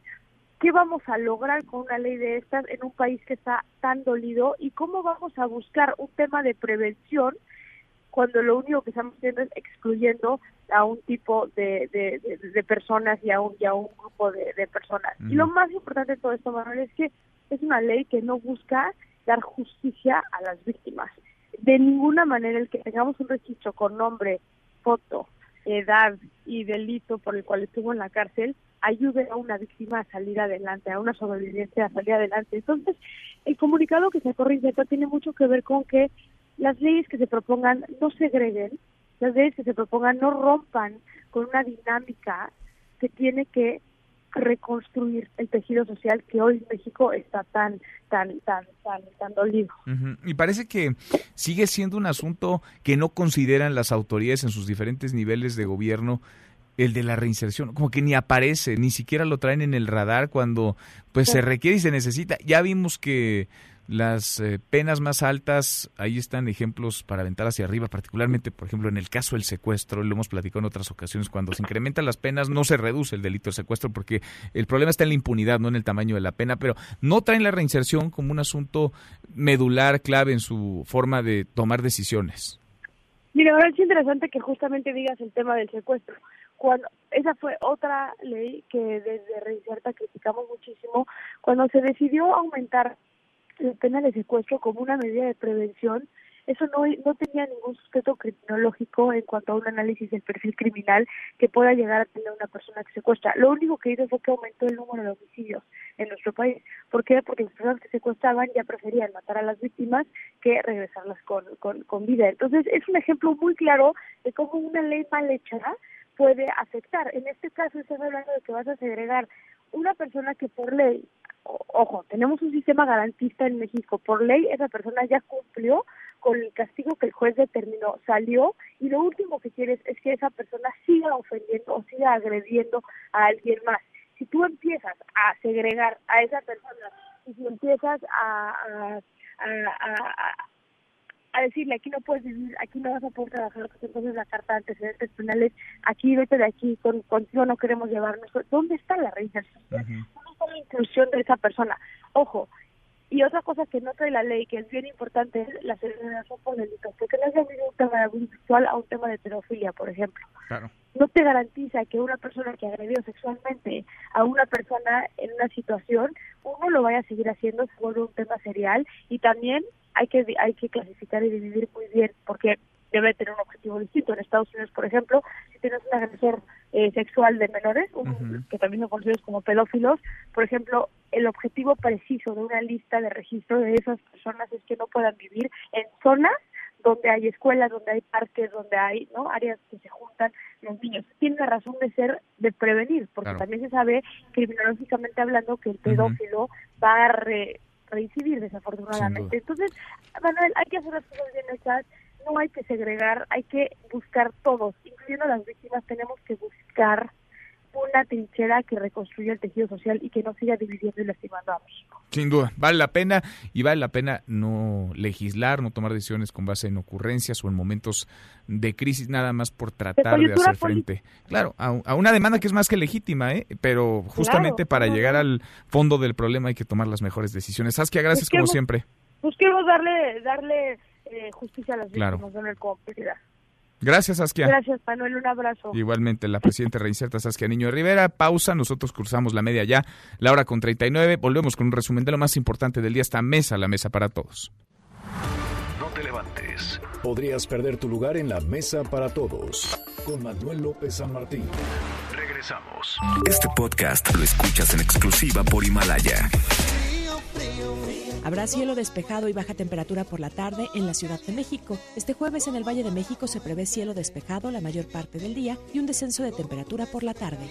qué vamos a lograr con una ley de estas en un país que está tan dolido y cómo vamos a buscar un tema de prevención cuando lo único que estamos haciendo es excluyendo a un tipo de, de, personas y a un, y a un grupo de, personas. Y lo más importante de todo esto, Manuel, es que es una ley que no busca dar justicia a las víctimas. De ninguna manera el que tengamos un registro con nombre, foto, edad y delito por el cual estuvo en la cárcel ayude a una víctima a salir adelante, a una sobreviviente a salir adelante. Entonces, el comunicado que se corre tiene mucho que ver con que las leyes que se propongan no segreguen, las leyes que se propongan no rompan con una dinámica que tiene que reconstruir el tejido social que hoy México está tan tan tan tan tan dolido. Y parece que sigue siendo un asunto que no consideran las autoridades en sus diferentes niveles de gobierno el de la reinserción, como que ni aparece, ni siquiera lo traen en el radar cuando pues se requiere y se necesita. Ya vimos que las eh, penas más altas, ahí están ejemplos para aventar hacia arriba, particularmente, por ejemplo, en el caso del secuestro, lo hemos platicado en otras ocasiones, cuando se incrementan las penas no se reduce el delito de secuestro porque el problema está en la impunidad, no en el tamaño de la pena, pero no traen la reinserción como un asunto medular, clave en su forma de tomar decisiones. Mira, ahora es interesante que justamente digas el tema del secuestro. Cuando esa fue otra ley que desde Reinserta criticamos muchísimo, cuando se decidió aumentar la pena de secuestro como una medida de prevención, eso no, no tenía ningún sujeto criminológico en cuanto a un análisis del perfil criminal que pueda llegar a tener una persona que secuestra. Lo único que hizo fue que aumentó el número de homicidios en nuestro país. ¿Por qué? Porque las personas que secuestraban ya preferían matar a las víctimas que regresarlas con, con, con vida. Entonces, es un ejemplo muy claro de cómo una ley mal hecha puede afectar. En este caso, estás hablando de que vas a segregar una persona que por ley ojo, tenemos un sistema garantista en México. Por ley, esa persona ya cumplió con el castigo que el juez determinó, salió y lo último que quieres es que esa persona siga ofendiendo o siga agrediendo a alguien más. Si tú empiezas a segregar a esa persona y si empiezas a, decirle aquí no puedes vivir, aquí no vas a poder trabajar, entonces la carta de antecedentes penales, aquí vete de aquí, con, contigo no queremos llevarnos. ¿Dónde está la reinserción? ¿Dónde está la inclusión de esa persona? Ojo, y otra cosa que no trae la ley, que es bien importante, es la segregación por delitos, porque no es lo mismo un tema de abuso sexual a un tema de pedofilia, por ejemplo. No te garantiza que una persona que agredió sexualmente a una persona en una situación, uno lo vaya a seguir haciendo, se vuelve un tema serial, y también hay que hay que clasificar y dividir muy bien porque debe tener un objetivo distinto. En Estados Unidos, por ejemplo, si tienes un agresor eh, sexual de menores, que también son conocidos como pedófilos, por ejemplo, el objetivo preciso de una lista de registro de esas personas es que no puedan vivir en zonas donde hay escuelas, donde hay parques, donde hay no áreas que se juntan los niños. Tiene la razón de ser de prevenir, porque también se sabe criminológicamente hablando que el pedófilo va a re, reincidir desafortunadamente. Entonces, Manuel, hay que hacer las cosas bien hechas, no hay que segregar, hay que buscar todos, incluyendo las víctimas, tenemos que buscar una trinchera que reconstruya el tejido social y que no siga dividiendo y lastimando a México. Sin duda, vale la pena y vale la pena no legislar, no tomar decisiones con base en ocurrencias o en momentos de crisis, nada más por tratar de, hacer frente, claro, a, una demanda que es más que legítima, ¿eh? pero justamente para llegar al fondo del problema hay que tomar las mejores decisiones. Saskia, gracias como siempre. Busquemos darle, darle eh, justicia a las víctimas, claro. el Gracias, Saskia. Gracias, Manuel. Un abrazo. Igualmente, la presidenta reinserta Saskia Niño de Rivera. Pausa, nosotros cruzamos la media ya, la hora con 39. Volvemos con un resumen de lo más importante del día. Esta mesa, la mesa para todos. No te levantes. Podrías perder tu lugar en la mesa para todos. Con Manuel López San Martín. Regresamos. Este podcast lo escuchas en exclusiva por Himalaya. Habrá cielo despejado y baja temperatura por la tarde en la Ciudad de México. Este jueves en el Valle de México se prevé cielo despejado la mayor parte del día y un descenso de temperatura por la tarde.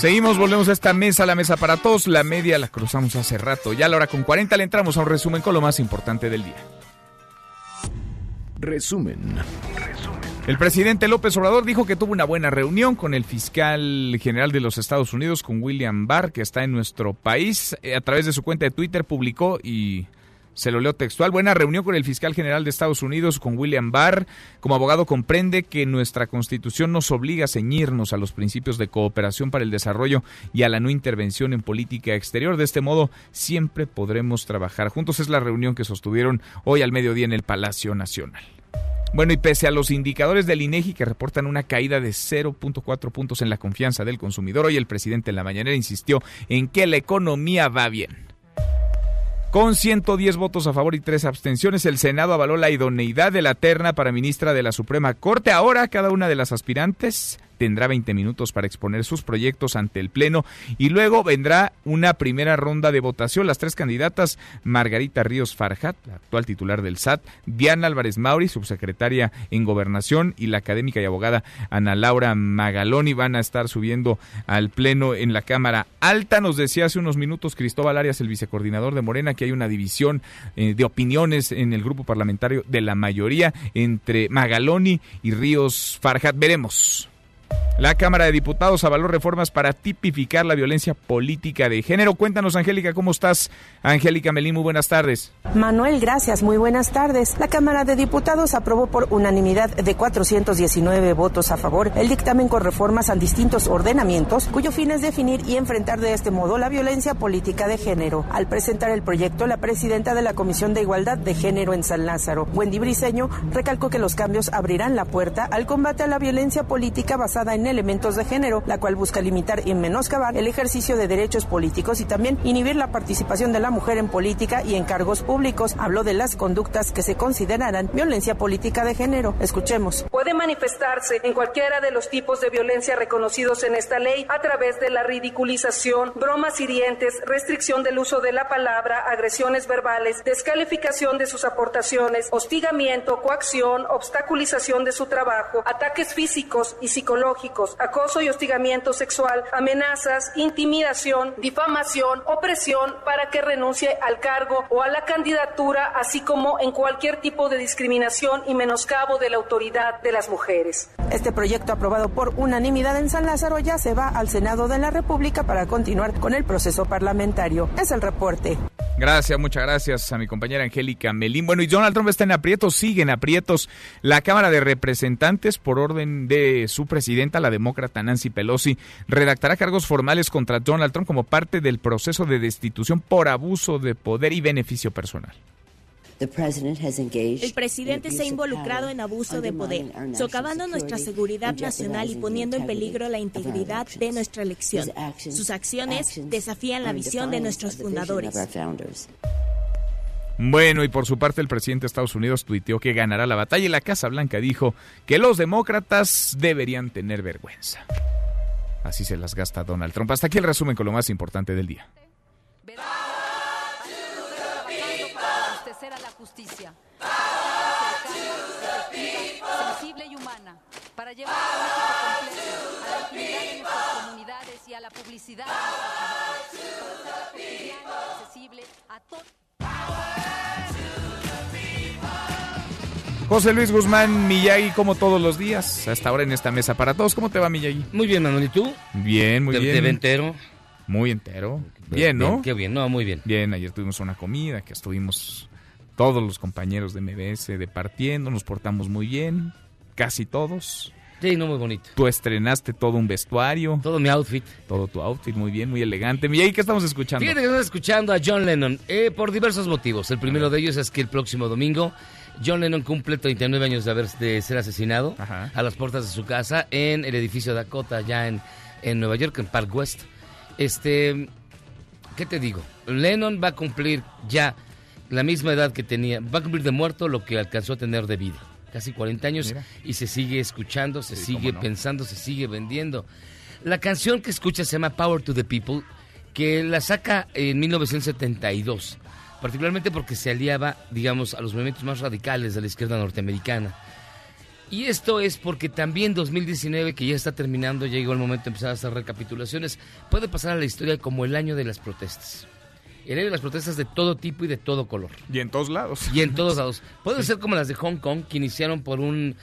Seguimos, volvemos a esta mesa, la mesa para todos. La media la cruzamos hace rato. Ya a la hora con 40 le entramos a un resumen con lo más importante del día. Resumen. El presidente López Obrador dijo que tuvo una buena reunión con el fiscal general de los Estados Unidos, con William Barr, que está en nuestro país. Eh, a través de su cuenta de Twitter publicó y se lo leo textual. Buena reunión con el fiscal general de Estados Unidos, con William Barr. Como abogado comprende que nuestra constitución nos obliga a ceñirnos a los principios de cooperación para el desarrollo y a la no intervención en política exterior. De este modo, siempre podremos trabajar juntos. Es la reunión que sostuvieron hoy al mediodía en el Palacio Nacional. Bueno, y pese a los indicadores del INEGI que reportan una caída de 0.4 puntos en la confianza del consumidor, hoy el presidente en la mañanera insistió en que la economía va bien. Con 110 votos a favor y tres abstenciones, el Senado avaló la idoneidad de la terna para ministra de la Suprema Corte. Ahora cada una de las aspirantes tendrá 20 minutos para exponer sus proyectos ante el Pleno y luego vendrá una primera ronda de votación. Las tres candidatas, Margarita Ríos Farjat, la actual titular del SAT, Diana Álvarez Mauri, subsecretaria en Gobernación, y la académica y abogada Ana Laura Magaloni van a estar subiendo al Pleno en la Cámara Alta. Nos decía hace unos minutos Cristóbal Arias, el vicecoordinador de Morena, que hay una división eh, de opiniones en el grupo parlamentario de la mayoría entre Magaloni y Ríos Farjat. Veremos. La Cámara de Diputados avaló reformas para tipificar la violencia política de género. Cuéntanos, Angélica, ¿cómo estás? Angélica Melín, muy buenas tardes. Manuel, gracias, muy buenas tardes. La Cámara de Diputados aprobó por unanimidad de 419 votos a favor el dictamen con reformas a distintos ordenamientos, cuyo fin es definir y enfrentar de este modo la violencia política de género. Al presentar el proyecto, la presidenta de la Comisión de Igualdad de Género en San Lázaro, Wendy Briseño, recalcó que los cambios abrirán la puerta al combate a la violencia política basada en elementos de género, la cual busca limitar y menoscabar el ejercicio de derechos políticos y también inhibir la participación de la mujer en política y en cargos públicos. Habló de las conductas que se considerarán violencia política de género. Escuchemos. Puede manifestarse en cualquiera de los tipos de violencia reconocidos en esta ley a través de la ridiculización, bromas hirientes, restricción del uso de la palabra, agresiones verbales, descalificación de sus aportaciones, hostigamiento, coacción, obstaculización de su trabajo, ataques físicos y psicológicos acoso y hostigamiento sexual, amenazas, intimidación, difamación, opresión para que renuncie al cargo o a la candidatura, así como en cualquier tipo de discriminación y menoscabo de la autoridad de las mujeres. Este proyecto aprobado por unanimidad en San Lázaro ya se va al Senado de la República para continuar con el proceso parlamentario. Es el reporte. Gracias, muchas gracias a mi compañera Angélica Melín. Bueno, y Donald Trump está en aprietos, siguen aprietos. La Cámara de Representantes, por orden de su presidenta, la demócrata Nancy Pelosi, redactará cargos formales contra Donald Trump como parte del proceso de destitución por abuso de poder y beneficio personal. El presidente se ha involucrado en abuso de poder, socavando nuestra seguridad nacional y poniendo en peligro la integridad de nuestra elección. Sus acciones desafían la visión de nuestros fundadores. Bueno, y por su parte el presidente de Estados Unidos tuiteó que ganará la batalla y la Casa Blanca dijo que los demócratas deberían tener vergüenza. Así se las gasta Donald Trump. Hasta aquí el resumen con lo más importante del día. sensible y humana, para llevar a la de nuestras comunidades y a la publicidad accesible a todos. José Luis Guzmán Miyagi, como todos los días, hasta ahora en esta mesa para todos. ¿Cómo te va, Miyagi? Muy bien, Manuel. ¿Y tú? Bien, muy bien. ¿Te entero? Muy entero. Bien, ¿no? qué bien, no, muy bien. Bien, ayer tuvimos una comida que estuvimos todos los compañeros de MBS departiendo, nos portamos muy bien, casi todos. Sí, no, muy bonito. Tú estrenaste todo un vestuario. Todo mi outfit. Todo tu outfit, muy bien, muy elegante. ¿Y ahí qué estamos escuchando? Fíjate que estamos escuchando a John Lennon eh, por diversos motivos. El primero de ellos es que el próximo domingo John Lennon cumple 39 años de, haber, de ser asesinado a las puertas de su casa en el edificio Dakota, ya en, en Nueva York, en Park West. Este, ¿qué te digo? Lennon va a cumplir ya la misma edad que tenía, va a cumplir de muerto lo que alcanzó a tener de vida. Casi 40 años y se sigue escuchando, se sigue pensando, se sigue vendiendo. La canción que escucha se llama Power to the People, que la saca en 1972, particularmente porque se aliaba, digamos, a los movimientos más radicales de la izquierda norteamericana. Y esto es porque también 2019, que ya está terminando, ya llegó el momento de empezar a hacer recapitulaciones, puede pasar a la historia como el año de las protestas. El año de las protestas de todo tipo y de todo color. Y en todos lados. Y en todos lados. Puede ser como las de Hong Kong, que iniciaron por, un,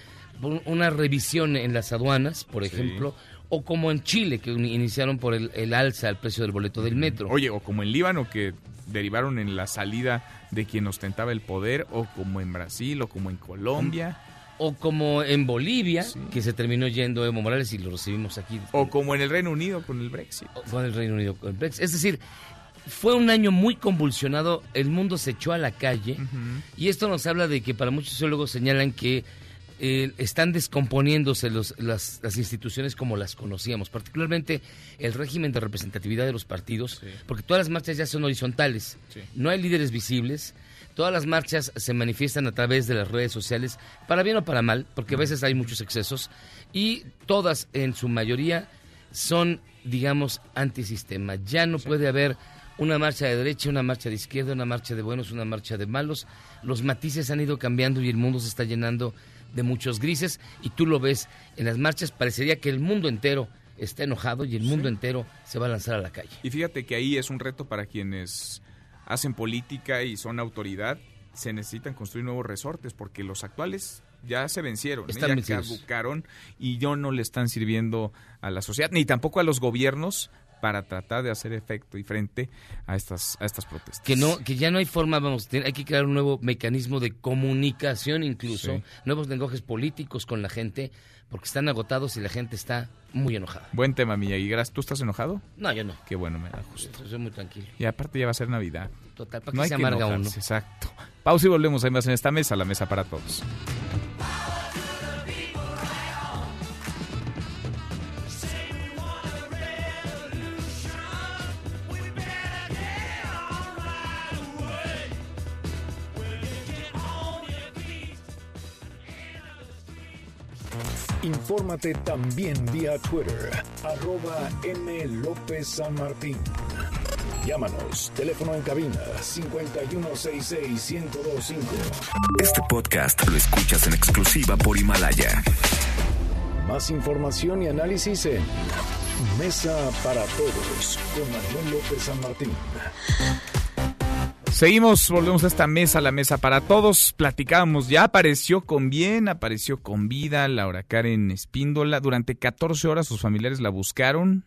una revisión en las aduanas, por ejemplo, o como en Chile, que iniciaron por el, el alza al precio del boleto del metro. Oye, o como en Líbano, que derivaron en la salida de quien ostentaba el poder, o como en Brasil, o como en Colombia o como en Bolivia, que se terminó yendo Evo Morales y lo recibimos aquí. O como en el Reino Unido con el Brexit. O con el Reino Unido con el Brexit. Es decir, fue un año muy convulsionado, el mundo se echó a la calle y esto nos habla de que para muchos sociólogos señalan que eh, están descomponiéndose los, las, instituciones como las conocíamos, particularmente el régimen de representatividad de los partidos, porque todas las marchas ya son horizontales, no hay líderes visibles, Todas las marchas se manifiestan a través de las redes sociales, para bien o para mal, porque a veces hay muchos excesos, y todas en su mayoría son, digamos, antisistema. Ya no puede haber una marcha de derecha, una marcha de izquierda, una marcha de buenos, una marcha de malos. Los matices han ido cambiando y el mundo se está llenando de muchos grises y tú lo ves en las marchas, parecería que el mundo entero está enojado y el mundo entero se va a lanzar a la calle. Y fíjate que ahí es un reto para quienes hacen política y son autoridad, se necesitan construir nuevos resortes porque los actuales ya se vencieron, ¿eh? ya caducaron y yo no le están sirviendo a la sociedad ni tampoco a los gobiernos para tratar de hacer efecto y frente a estas a estas protestas. Que no que ya no hay forma, vamos, hay que crear un nuevo mecanismo de comunicación incluso, nuevos lenguajes políticos con la gente porque están agotados y la gente está muy enojada. Buen tema, Miyagi. ¿Tú estás enojado? No, yo no. Qué bueno, me da justo. Soy muy tranquilo. Y aparte ya va a ser Navidad. Total, para no que se amarga uno. Exacto. Pausa y volvemos a más en esta mesa, la mesa para todos. Infórmate también vía Twitter, arroba M. López San Martín. Llámanos, teléfono en cabina 5166-1025. Este podcast lo escuchas en exclusiva por Himalaya. Más información y análisis en Mesa para Todos con Manuel López San Martín. Seguimos, volvemos a esta mesa, la mesa para todos. Platicábamos, ya apareció con bien, apareció con vida Laura Karen Espíndola. Durante 14 horas sus familiares la buscaron.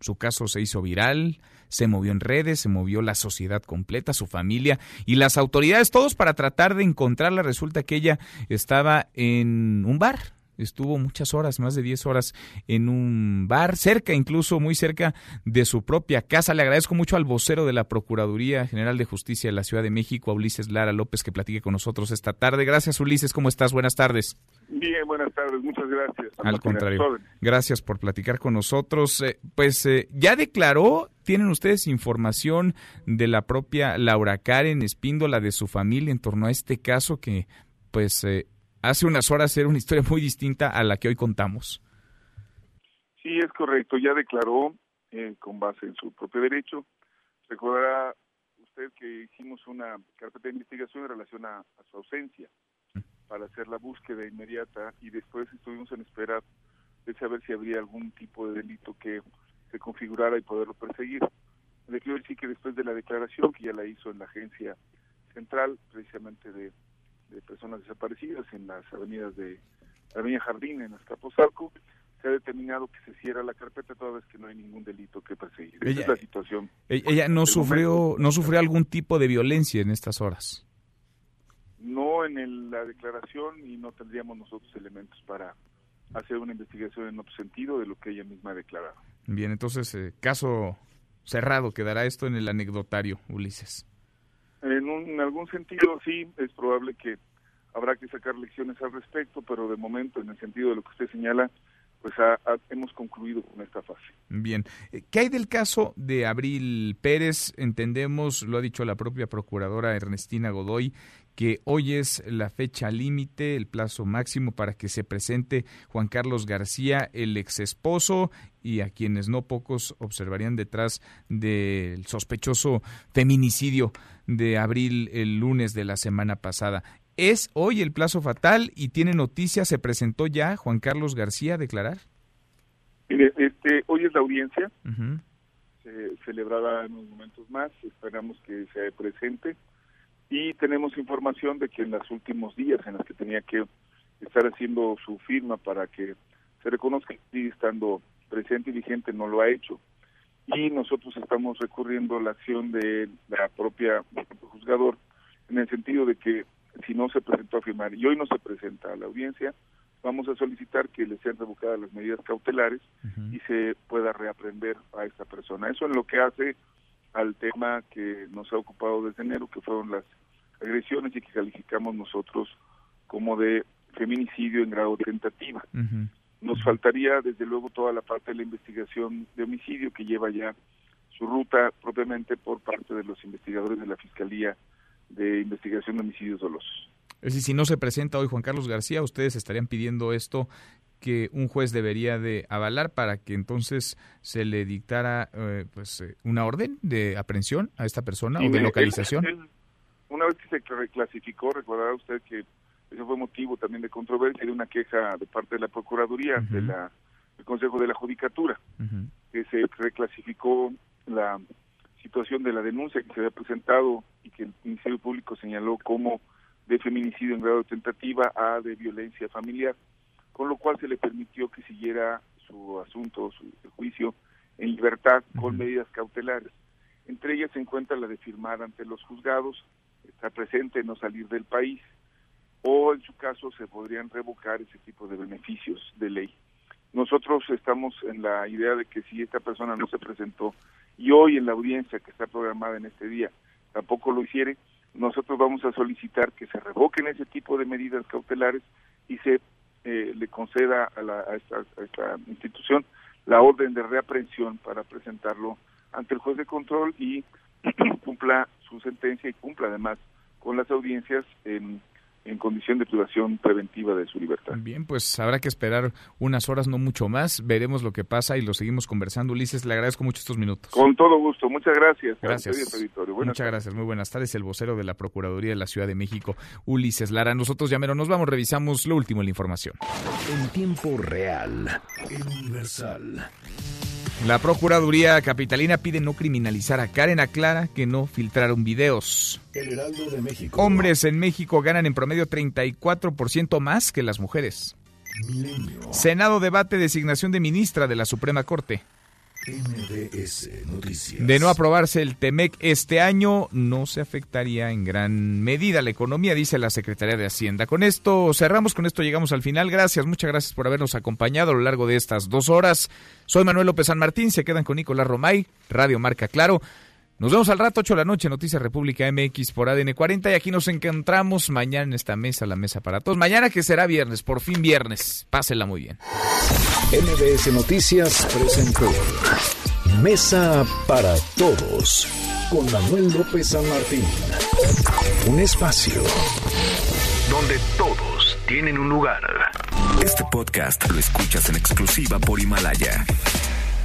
Su caso se hizo viral, se movió en redes, se movió la sociedad completa, su familia y las autoridades, todos para tratar de encontrarla. Resulta que ella estaba en un bar, estuvo muchas horas, más de 10 horas en un bar, cerca incluso, muy cerca de su propia casa. Le agradezco mucho al vocero de la Procuraduría General de Justicia de la Ciudad de México, a Ulises Lara López, que platique con nosotros esta tarde. Gracias, Ulises, ¿cómo estás? Buenas tardes. Bien, buenas tardes, muchas gracias. Al contrario, gracias por platicar con nosotros. Eh, pues eh, ya declaró, ¿tienen ustedes información de la propia Laura Karen Espíndola, de su familia, en torno a este caso que pues eh, hace unas horas era una historia muy distinta a la que hoy contamos. Sí, es correcto. Ya declaró eh, con base en su propio derecho. Recordará usted que hicimos una carpeta de investigación en relación a, su ausencia para hacer la búsqueda inmediata y después estuvimos en espera de saber si habría algún tipo de delito que se configurara y poderlo perseguir. Le quiero decir que después de la declaración que ya la hizo en la agencia central, precisamente de de personas desaparecidas en las avenidas de la Avenida Jardín, en Azcapotzalco, se ha determinado que se cierra la carpeta toda vez que no hay ningún delito que perseguir. Esa es la situación. E-, ella no sufrió no sufrió algún tipo de violencia en estas horas. No en la declaración y no tendríamos nosotros elementos para hacer una investigación en otro sentido de lo que ella misma ha declarado. Bien, entonces eh, caso cerrado quedará esto en el anecdotario, Ulises. En, algún sentido sí, es probable que habrá que sacar lecciones al respecto, pero de momento, en el sentido de lo que usted señala, pues hemos concluido con esta fase. Bien, ¿qué hay del caso de Abril Pérez? Entendemos, lo ha dicho la propia procuradora Ernestina Godoy, que hoy es la fecha límite, el plazo máximo para que se presente Juan Carlos García, el ex esposo, y a quienes no pocos observarían detrás del sospechoso feminicidio de abril el lunes de la semana pasada. Es hoy el plazo fatal y tiene noticias, se presentó ya Juan Carlos García a declarar. Mire, este, hoy es la audiencia, se celebrará en unos momentos más, esperamos que se presente. Y tenemos información de que en los últimos días en los que tenía que estar haciendo su firma para que se reconozca que estando presente y vigente no lo ha hecho y nosotros estamos recurriendo a la acción de la propia juzgador en el sentido de que si no se presentó a firmar y hoy no se presenta a la audiencia vamos a solicitar que le sean revocadas las medidas cautelares y se pueda reaprender a esta persona. Eso es lo que hace al tema que nos ha ocupado desde enero que fueron las agresiones y que calificamos nosotros como de feminicidio en grado de tentativa. Nos faltaría, desde luego, toda la parte de la investigación de homicidio que lleva ya su ruta propiamente por parte de los investigadores de la Fiscalía de Investigación de Homicidios Dolosos. Es decir, si no se presenta hoy Juan Carlos García, ustedes estarían pidiendo esto que un juez debería de avalar para que entonces se le dictara eh, pues eh, una orden de aprehensión a esta persona o de localización una vez que se reclasificó, recordará usted que eso fue motivo también de controversia de una queja de parte de la Procuraduría, de la, del Consejo de la Judicatura, que se reclasificó la situación de la denuncia que se había presentado y que el Ministerio Público señaló como de feminicidio en grado de tentativa a de violencia familiar, con lo cual se le permitió que siguiera su asunto, su, juicio en libertad con medidas cautelares. Entre ellas se encuentra la de firmar ante los juzgados estar presente, no salir del país, o en su caso se podrían revocar ese tipo de beneficios de ley. Nosotros estamos en la idea de que si esta persona no se presentó y hoy en la audiencia que está programada en este día tampoco lo hiciere, nosotros vamos a solicitar que se revoquen ese tipo de medidas cautelares y se eh, le conceda a, la, a, esta, a esta institución la orden de reaprehensión para presentarlo ante el juez de control y cumpla su sentencia y cumpla además con las audiencias en, en condición de privación preventiva de su libertad. Bien, pues habrá que esperar unas horas, no mucho más. Veremos lo que pasa y lo seguimos conversando. Ulises, le agradezco mucho estos minutos. Con todo gusto. Muchas gracias. Gracias. Muchas gracias. Muy buenas tardes. El vocero de la Procuraduría de la Ciudad de México, Ulises Lara. Nosotros ya mero nos vamos, revisamos lo último en la información. En tiempo real, Universal. La Procuraduría Capitalina pide no criminalizar a Karen. Aclara que no filtraron videos. El Heraldo de México. Hombres en México ganan en promedio 34% más que las mujeres. Senado debate designación de ministra de la Suprema Corte. De no aprobarse el TEMEC este año, no se afectaría en gran medida la economía, dice la Secretaría de Hacienda. Con esto cerramos, con esto llegamos al final. Gracias, muchas gracias por habernos acompañado a lo largo de estas dos horas. Soy Manuel López San Martín, se quedan con Nicolás Romay, Radio Marca Claro. Nos vemos al rato, 8 de la noche, Noticias República MX por ADN 40 y aquí nos encontramos mañana en esta mesa, la mesa para todos. Mañana que será viernes, por fin viernes. Pásenla muy bien. MBS Noticias presentó Mesa para Todos con Manuel López San Martín. Un espacio donde todos tienen un lugar. Este podcast lo escuchas en exclusiva por Himalaya.